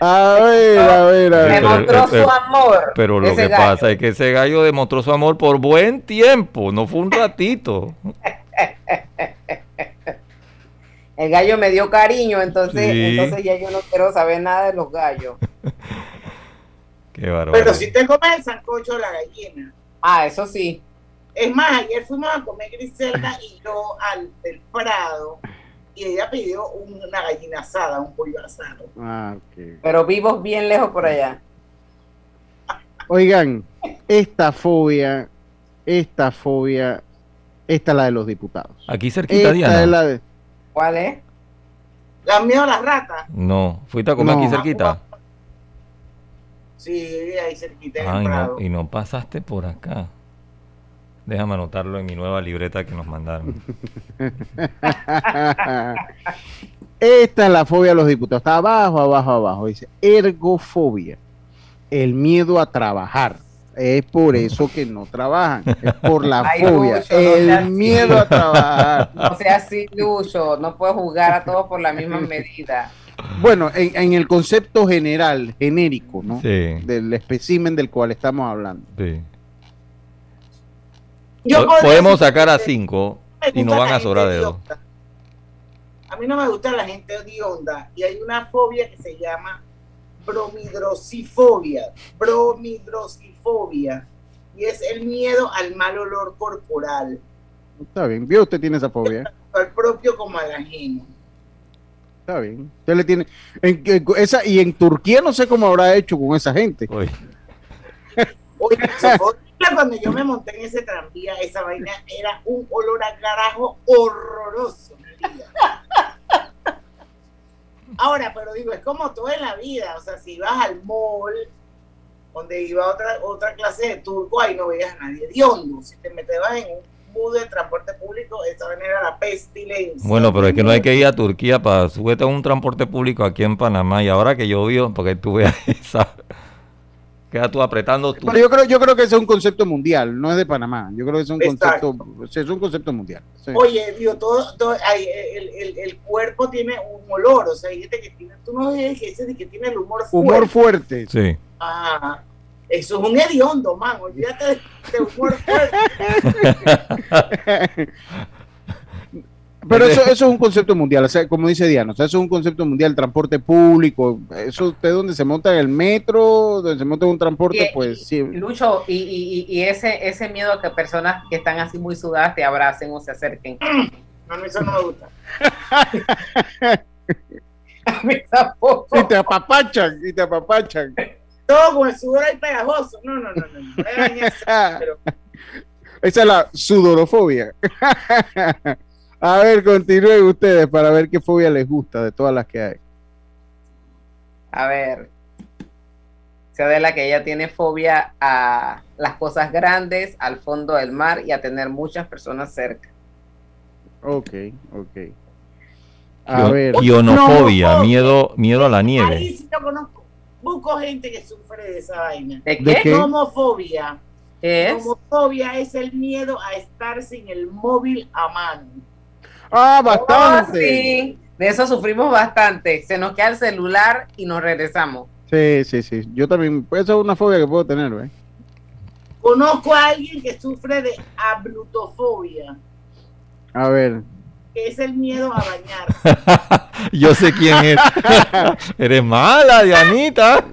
Speaker 2: a ver, a ver, a ver.
Speaker 4: Demostró su amor.
Speaker 3: Pero lo que
Speaker 4: gallo.
Speaker 3: pasa es que ese gallo demostró su amor por buen tiempo, no fue un ratito. (laughs)
Speaker 4: El gallo me dio cariño, entonces,
Speaker 3: Sí.
Speaker 4: entonces ya yo no quiero saber nada de los gallos. (laughs)
Speaker 3: Qué bárbaro.
Speaker 1: Pero si te comes el sancocho de la gallina.
Speaker 4: Ah, eso sí.
Speaker 1: Es más, ayer fuimos a comer Griselda y yo al del Prado y ella pidió una gallina asada, un pollo asado.
Speaker 2: Ah, ok.
Speaker 4: Pero vivos bien lejos por allá.
Speaker 2: Oigan, esta fobia, esta fobia, esta es la de los diputados.
Speaker 3: Aquí cerquita,
Speaker 2: Esta
Speaker 3: Diana.
Speaker 2: es la de...
Speaker 4: ¿Cuál es?
Speaker 1: ¿La miedo a las ratas?
Speaker 3: No, ¿fuiste a comer
Speaker 2: No.
Speaker 3: aquí cerquita?
Speaker 1: Sí, ahí cerquita
Speaker 3: Ay,
Speaker 1: Prado.
Speaker 3: no, y no pasaste por acá. Déjame anotarlo en mi nueva libreta que nos mandaron. (laughs)
Speaker 2: Esta es la fobia de los diputados. Está abajo, abajo, abajo. Dice ergofobia. El miedo a trabajar. Es por eso que no trabajan. Es por la
Speaker 4: Ay,
Speaker 2: fobia.
Speaker 4: Lucho, no seas
Speaker 2: el
Speaker 4: así.
Speaker 2: miedo a trabajar. (laughs)
Speaker 4: No sea así, Lucho. No puedes jugar a todos por la misma medida.
Speaker 2: Bueno, en, en el concepto general, genérico, ¿no?
Speaker 3: Sí.
Speaker 2: Del espécimen del cual estamos hablando.
Speaker 3: Sí.
Speaker 1: Yo
Speaker 3: Podemos sacar a cinco y no van a sobrar dedos.
Speaker 1: hedionda. A mí no me gusta la gente hedionda y hay una fobia que se llama bromidrosifobia. Bromidrosifobia. Y es el miedo al mal olor corporal,
Speaker 2: Está bien. ¿Vio usted tiene esa fobia?
Speaker 1: tanto al propio como al ajeno.
Speaker 2: Está bien. Usted le tiene. en- en- esa, y en Turquía no sé cómo habrá hecho con esa gente.
Speaker 1: Oye, cuando yo me monté en ese tranvía, esa vaina era un olor a carajo horroroso. Ahora, pero digo, es como todo en la vida, o sea, si ibas al mall, donde iba otra otra clase de turco, ahí no veías a nadie de hondo. Si te metías en un bus de transporte público, esa era la pestilencia.
Speaker 3: Bueno, pero es que no hay que ir a Turquía para subirte a un transporte público aquí en Panamá. Y ahora que llovió, porque tú veas (laughs) esa. Queda tú apretando.
Speaker 2: Pero yo creo, yo creo que ese es un concepto mundial, no es de Panamá. Yo creo que es un
Speaker 1: Exacto.
Speaker 2: concepto, es un concepto mundial. sí.
Speaker 1: Oye, digo, todo, el, el, el cuerpo tiene un olor, o sea, hay gente que tiene, tú no dices que que tiene el humor fuerte.
Speaker 2: Humor fuerte.
Speaker 3: Sí.
Speaker 1: Ah, eso es un hediondo, man, olvídate de, de humor fuerte. (laughs)
Speaker 2: Pero eso, eso es un concepto mundial, o sea, como dice Diana, o sea, eso es un concepto mundial, transporte público, eso usted donde se monta en el metro, donde se monta en un transporte,
Speaker 4: Y-
Speaker 2: pues sí.
Speaker 4: Lucho, y, y, y y ese, ese miedo a que personas que están así muy sudadas te abracen o se acerquen. (clears throat)
Speaker 1: A mí eso no me gusta. (laughs)
Speaker 4: A mí tampoco.
Speaker 2: Y te apapachan, y te apapachan.
Speaker 1: Todo con el sudor ahí pegajoso. No, no, no, no. no. (laughs)
Speaker 2: Esa es la sudorofobia. (laughs) A ver, continúen ustedes para ver qué fobia les gusta de todas las que hay.
Speaker 4: A ver. Se de la que ella tiene fobia a las cosas grandes, al fondo del mar y a tener muchas personas cerca.
Speaker 2: Ok, ok. A ver.
Speaker 3: Kionofobia,
Speaker 1: No.
Speaker 3: miedo, miedo a la
Speaker 1: ahí
Speaker 3: nieve.
Speaker 1: sí lo conozco. Busco gente que sufre de esa vaina.
Speaker 4: ¿De
Speaker 2: ¿De qué? qué?
Speaker 1: Homofobia.
Speaker 4: ¿Qué es?
Speaker 1: Homofobia es el miedo a estar sin el móvil a mano.
Speaker 2: Ah,
Speaker 4: Oh,
Speaker 2: bastante.
Speaker 4: sí. De eso sufrimos bastante. Se nos queda el celular y nos regresamos.
Speaker 2: Sí, sí, sí. Yo también, pues esa es una fobia que puedo tener, ¿ves?
Speaker 1: Conozco a alguien que sufre de ablutofobia,
Speaker 2: A ver.
Speaker 1: que es el miedo a bañarse. (laughs)
Speaker 3: Yo sé quién es. (laughs) Eres mala, Dianita.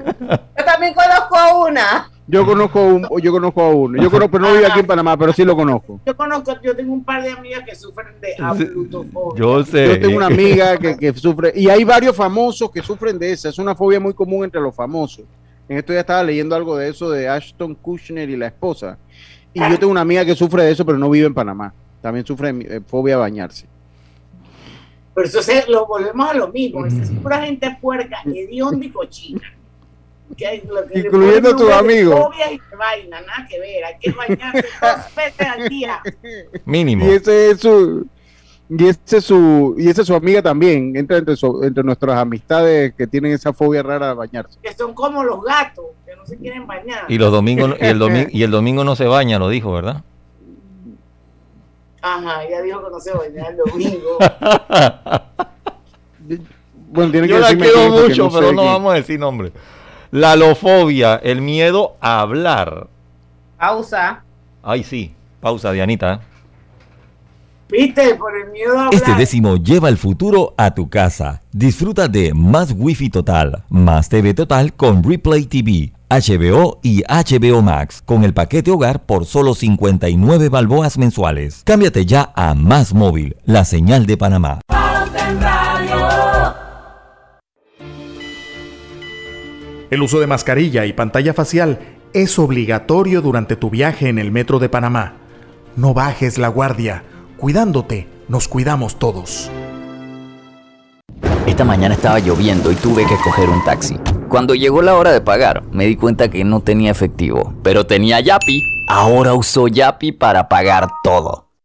Speaker 4: Yo también conozco a una.
Speaker 2: Yo conozco a un, yo conozco a uno. Yo conozco, pero no vive aquí en Panamá, pero sí lo conozco.
Speaker 1: Yo conozco, yo tengo un par de amigas que sufren de ablutofobia.
Speaker 3: Yo sé.
Speaker 2: Yo tengo una amiga que, que sufre, y hay varios famosos que sufren de esa. Es una fobia muy común entre los famosos. En esto ya estaba leyendo algo de eso de Ashton Kushner y la esposa. Y yo tengo una amiga que sufre de eso, pero no vive en Panamá. También sufre de eh, fobia a bañarse.
Speaker 1: Pero eso se, lo volvemos a lo mismo. Es pura gente puerca, hedionda y cochina. Que hay- lo que
Speaker 2: Incluyendo tus
Speaker 1: de
Speaker 2: amigos.
Speaker 1: Fobia y de vaina, nada que ver. Hay que bañarse dos (laughs) veces al día.
Speaker 3: Mínimo.
Speaker 2: Y ese es su y ese es su y esa es su amiga también. Entra entre, su- entre nuestras amistades que tienen esa fobia rara a bañarse.
Speaker 1: Que son como los gatos, que no se quieren bañar.
Speaker 3: Y los domingos y el domingo y el domingo no se baña, lo dijo, ¿verdad?
Speaker 1: Ajá, ella dijo que no se bañaba el domingo. (laughs)
Speaker 2: Bueno, tiene que
Speaker 3: Yo la
Speaker 2: decirme
Speaker 3: quiero mucho,
Speaker 2: no sé
Speaker 3: pero no
Speaker 2: quién.
Speaker 3: vamos a decir nombre. La lofobia, el miedo a hablar.
Speaker 4: Pausa.
Speaker 3: Ay, sí. Pausa, Dianita.
Speaker 1: ¿Viste? Por el miedo a hablar.
Speaker 3: Este décimo lleva el futuro a tu casa. Disfruta de más Wi-Fi total, más TV total con Replay TV, HBO y HBO Max con el paquete hogar por solo 59 balboas mensuales. Cámbiate ya a Más Móvil, la señal de Panamá.
Speaker 21: El uso de mascarilla y pantalla facial es obligatorio durante tu viaje en el metro de Panamá. No bajes la guardia. Cuidándote, nos cuidamos todos.
Speaker 13: Esta mañana estaba lloviendo y tuve que coger un taxi. Cuando llegó la hora de pagar, me di cuenta que no tenía efectivo, pero tenía Yapi. Ahora uso Yapi para pagar todo.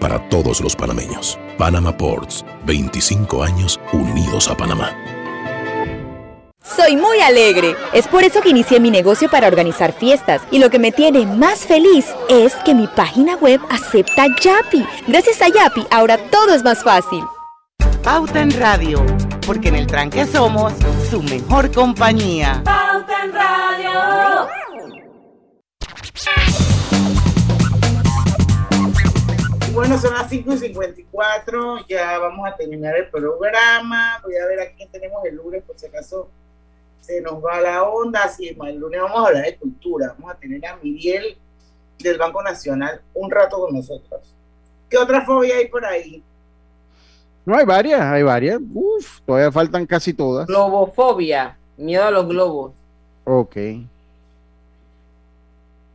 Speaker 22: para todos los panameños. Panama Ports, 25 años unidos a Panamá.
Speaker 20: Soy muy alegre. Es por eso que inicié mi negocio para organizar fiestas. Y lo que me tiene más feliz es que mi página web acepta Yapi. Gracias a Yapi, ahora todo es más fácil.
Speaker 23: Pauta en Radio, porque en el tranque somos su mejor compañía.
Speaker 24: Pauta en Radio.
Speaker 1: Bueno, son las 5 y 54, ya vamos a terminar el programa. Voy a ver a quién tenemos el lunes, por si acaso se nos va la onda. Así el lunes vamos a hablar de cultura. Vamos a tener a Miriel del Banco Nacional un rato con nosotros. ¿Qué otra fobia hay por ahí?
Speaker 2: No, hay varias, hay varias. Uf, todavía faltan casi todas.
Speaker 4: Globofobia, miedo a los globos.
Speaker 2: Ok.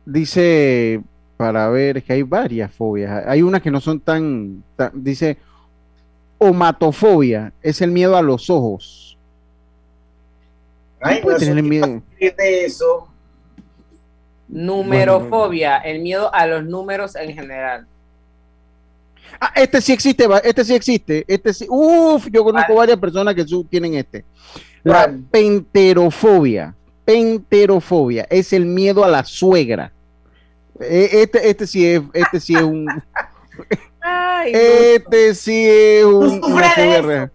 Speaker 2: Dice, para ver, que hay varias fobias. Hay unas que no son tan, tan dice, omatofobia, es el miedo a los ojos.
Speaker 1: Ay,
Speaker 2: puede
Speaker 1: no
Speaker 2: tener miedo?
Speaker 1: de eso.
Speaker 4: Numerofobia, el miedo a los números en general.
Speaker 2: Ah, este sí existe, este sí existe, este sí. Uf, yo conozco varias personas que tienen este. La penterofobia. Penterofobia es el miedo a la suegra. Eh, Este, este sí es, este sí es un, (laughs)
Speaker 4: Ay,
Speaker 2: este sí es un,
Speaker 4: ¿Tú
Speaker 2: una
Speaker 4: sufres de
Speaker 2: fobia
Speaker 4: eso?
Speaker 2: real.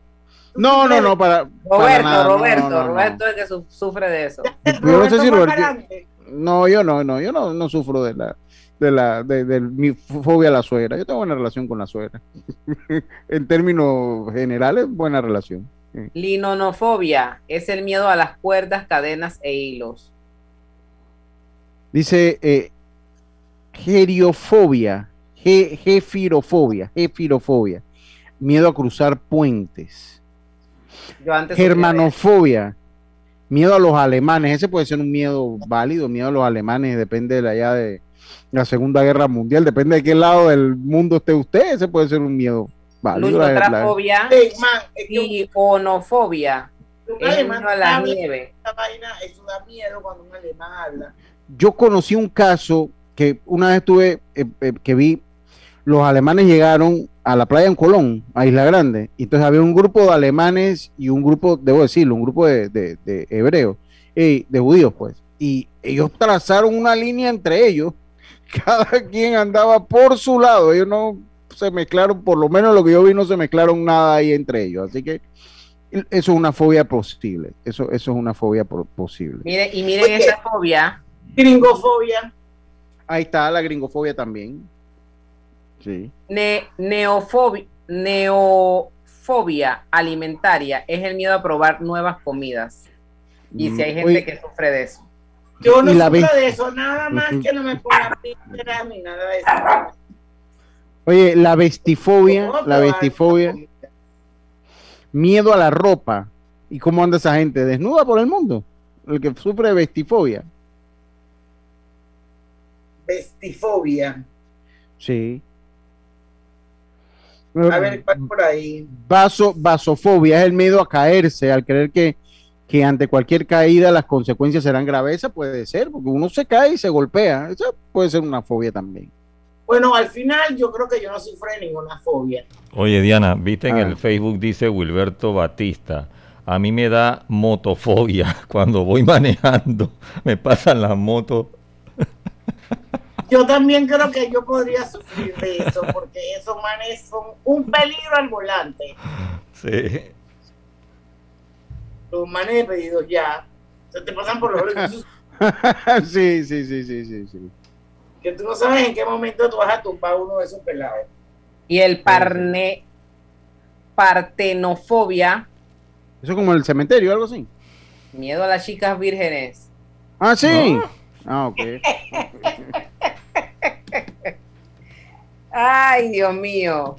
Speaker 2: No, no, no, para, para
Speaker 4: Roberto,
Speaker 2: nada,
Speaker 4: Roberto,
Speaker 2: no, no, no.
Speaker 4: Roberto es el que su- sufre de eso.
Speaker 2: Yo no sé si Roberto- No, yo no, no, yo no, no sufro de la, de la, de, de mi fobia a la suegra. Yo tengo buena relación con la suegra. (laughs) en términos generales, buena relación.
Speaker 4: Linonofobia es el miedo a las cuerdas, cadenas e hilos.
Speaker 2: Dice eh, geriofobia, ge- jefirofobia, jefirofobia, miedo a cruzar puentes.
Speaker 4: Yo antes
Speaker 2: Germanofobia, miedo a los alemanes. Ese puede ser un miedo válido, miedo a los alemanes, depende de la, ya de la Segunda Guerra Mundial, depende de qué lado del mundo esté usted, ese puede ser un miedo válido. la- la-
Speaker 4: Luchotrafobia y onofobia.
Speaker 1: Un
Speaker 4: Es el
Speaker 1: alemán
Speaker 4: miedo a la nieve.
Speaker 1: Esta vaina, eso da miedo cuando un alemán habla.
Speaker 2: yo conocí un caso que una vez tuve, eh, eh, que vi, los alemanes llegaron a la playa en Colón, a Isla Grande, y entonces había un grupo de alemanes y un grupo, debo decirlo, un grupo de, de- de hebreos, eh, de judíos, pues, y ellos trazaron una línea entre ellos, (laughs) cada quien andaba por su lado, ellos no se mezclaron, por lo menos lo que yo vi, no se mezclaron nada ahí entre ellos, así que eso es una fobia posible, eso, eso es una fobia po- posible.
Speaker 4: Mire, y miren esta fobia.
Speaker 1: Gringofobia.
Speaker 2: Ahí está la gringofobia también. Sí.
Speaker 4: Ne- neofobia, neofobia alimentaria es el miedo a probar nuevas comidas. Y si hay gente que sufre de eso.
Speaker 1: Yo no sufro de eso, nada más que no me pongan píldoras ni nada de eso.
Speaker 2: Oye, la vestifobia,
Speaker 1: ¿Cómo
Speaker 2: la vestifobia, miedo a la ropa. ¿Y cómo anda esa gente? ¿Desnuda por el mundo? El que sufre de vestifobia.
Speaker 1: Vestifobia.
Speaker 2: Sí.
Speaker 1: A ver, ¿cuál por ahí?
Speaker 2: Vaso, vasofobia es el miedo a caerse, al creer que, que ante cualquier caída las consecuencias serán graves. Esa puede ser, porque uno se cae y se golpea. Esa puede ser una fobia también.
Speaker 1: Bueno, al final yo creo que yo no sufro de ninguna fobia.
Speaker 3: Oye, Diana, viste en
Speaker 2: Ah.
Speaker 3: el Facebook, dice Wilberto Batista. A mí me da motofobia (laughs) cuando voy manejando. Me pasan las motos.
Speaker 1: Yo también creo que yo podría sufrir de eso, porque esos manes son un peligro al volante.
Speaker 3: Sí.
Speaker 1: Los manes de pedidos ya. Se te pasan por los ojos (laughs)
Speaker 2: sí, sí, sí, sí, sí, sí.
Speaker 1: que tú no sabes en qué momento tú vas a tumbar uno de esos pelados.
Speaker 4: Y el parne, partenofobia,
Speaker 2: Eso es como el cementerio, algo así.
Speaker 4: miedo a las chicas vírgenes.
Speaker 2: Ah, sí. Ah, ok. (laughs)
Speaker 4: Ay, Dios mío.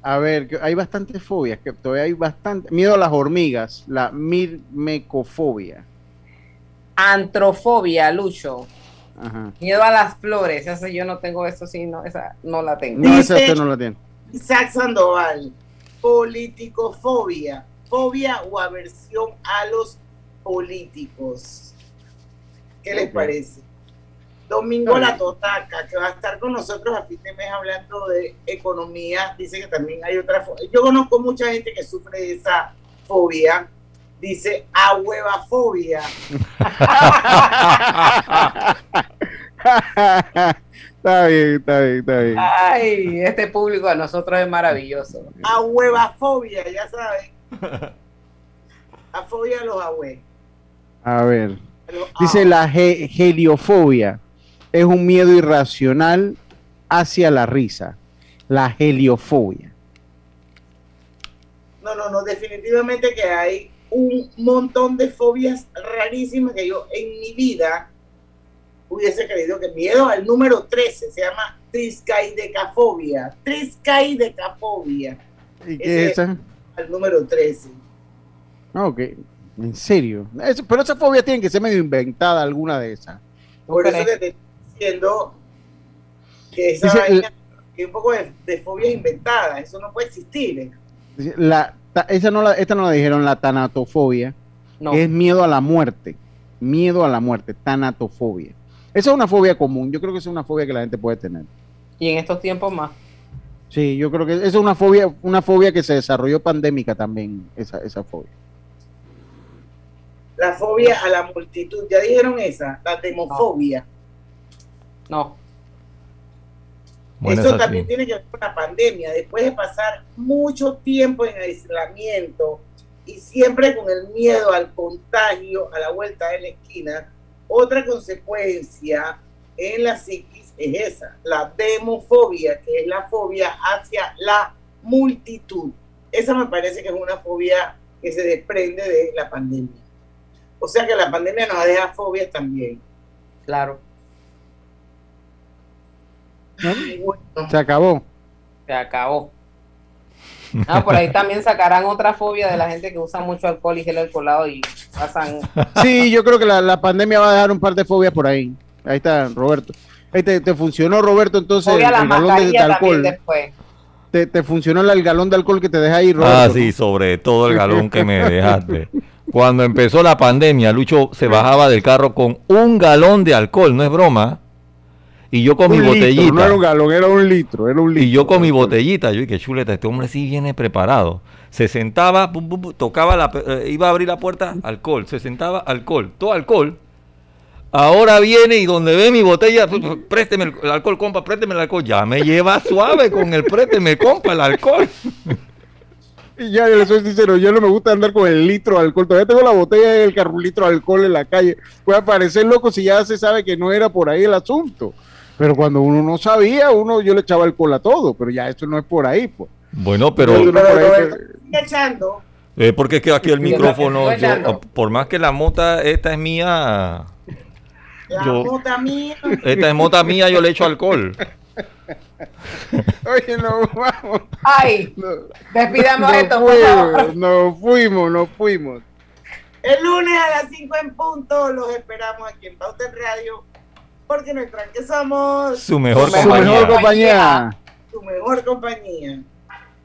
Speaker 2: A ver, hay bastantes fobias, que todavía hay bastante. Miedo a las hormigas, la mirmecofobia.
Speaker 4: Antrofobia, Lucho.
Speaker 2: Ajá.
Speaker 4: Miedo a las flores. Esa yo no tengo eso, sí, no, esa no la tengo.
Speaker 2: No, esa usted no la tiene.
Speaker 1: Isaac Sandoval, politicofobia, fobia o aversión a los políticos. ¿Qué les parece? Domingo La. Totaca, que va a estar con nosotros a fin de mes hablando de economía, dice que también hay otra fobia. Yo conozco mucha gente que sufre de esa fobia. Dice ahuevafobia. (laughs)
Speaker 2: está bien, está bien, está bien.
Speaker 4: Ay, este público a nosotros es maravilloso.
Speaker 1: Ahuevafobia, ya saben. A fobia a los ahues.
Speaker 2: A ver.
Speaker 1: a
Speaker 2: Dice la ge- heliofobia. Es un miedo irracional hacia la risa. La heliofobia.
Speaker 1: No, no, no, definitivamente que hay un montón de fobias rarísimas que yo en mi vida hubiese creído que miedo al número 13 se llama triscaidecafobia. Triscaidecafobia.
Speaker 2: ¿Y qué es esa?
Speaker 1: Al número 13.
Speaker 2: Ah, ok. En serio. Pero esa fobia tiene que ser medio inventada alguna de esas.
Speaker 1: Por eso que te diciendo que esa
Speaker 2: Dice,
Speaker 1: vaina es un poco de, de fobias inventadas. Eso no puede existir. ¿eh?
Speaker 2: La, ta- esa no la, esta no la dijeron, la tanatofobia.
Speaker 4: No.
Speaker 2: que es miedo a la muerte. Miedo a la muerte, tanatofobia. Esa es una fobia común. Yo creo que esa es una fobia que la gente puede tener.
Speaker 4: Y en estos tiempos más.
Speaker 2: Sí, yo creo que esa es una fobia, una fobia que se desarrolló pandémica también, esa, esa fobia.
Speaker 1: La fobia a la multitud. ¿Ya dijeron esa? La demofobia.
Speaker 4: No.
Speaker 3: Bueno,
Speaker 1: Eso también tiene que ver con la pandemia. Después de pasar mucho tiempo en aislamiento y siempre con el miedo al contagio a la vuelta de la esquina, otra consecuencia en la psiquis es esa, la demofobia, que es la fobia hacia la multitud. Esa me parece que es una fobia que se desprende de la pandemia. O sea que la pandemia nos deja fobias también.
Speaker 4: Claro.
Speaker 2: Se acabó.
Speaker 4: Se acabó. Ah, por ahí también sacarán otra fobia de la gente que usa mucho alcohol y gel alcoholado y pasan.
Speaker 2: Sí, yo creo que la, la pandemia va a dejar un par de fobias por ahí. Ahí está, Roberto. Ahí te, te funcionó, Roberto, entonces el galón de, alcohol.
Speaker 4: después.
Speaker 2: Te, te funcionó el, el galón de alcohol que te deja ahí, Roberto.
Speaker 3: Ah, sí, sobre todo el galón que me dejaste. Cuando empezó la pandemia, Lucho se bajaba del carro con un galón de alcohol, no es broma. Y yo con mi
Speaker 2: litro,
Speaker 3: botellita.
Speaker 2: no era un galón, era un litro, era un litro.
Speaker 3: Y yo con mi botellita, yo dije, chuleta, este hombre sí viene preparado. Se sentaba, pum, pum, pum, tocaba la, eh, iba a abrir la puerta, alcohol. Se sentaba, alcohol, todo alcohol. Ahora viene y donde ve mi botella, présteme el, el alcohol, compa, présteme el alcohol. Ya me lleva suave con el présteme, compa, el alcohol.
Speaker 2: Y ya, yo le soy sincero, yo no me gusta andar con el litro de alcohol. Todavía tengo la botella del carro litro de alcohol en la calle. Puede parecer loco si ya se sabe que no era por ahí el asunto. Pero cuando uno no sabía, uno yo le echaba alcohol a todo, pero ya esto no es por ahí, pues.
Speaker 3: Bueno, pero
Speaker 2: por ahí, pues,
Speaker 1: echando.
Speaker 3: eh, porque es que aquí el micrófono, yo, por más que la mota esta es mía,
Speaker 1: La
Speaker 3: Yo-
Speaker 1: mota mía.
Speaker 3: esta es mota mía, yo le echo alcohol. (laughs)
Speaker 2: Oye, no, vamos.
Speaker 4: Ay, despidamos
Speaker 2: Nos
Speaker 4: esto,
Speaker 2: fuimos, nos fuimos, nos fuimos.
Speaker 1: El lunes a las 5 en punto los esperamos aquí en Pauta en Radio, porque nuestra que somos
Speaker 3: Su mejor
Speaker 2: Su
Speaker 3: compañía.
Speaker 2: mejor compañía.
Speaker 1: su mejor compañía.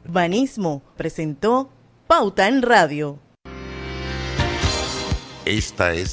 Speaker 23: Urbanismo presentó Pauta en Radio.
Speaker 9: Esta es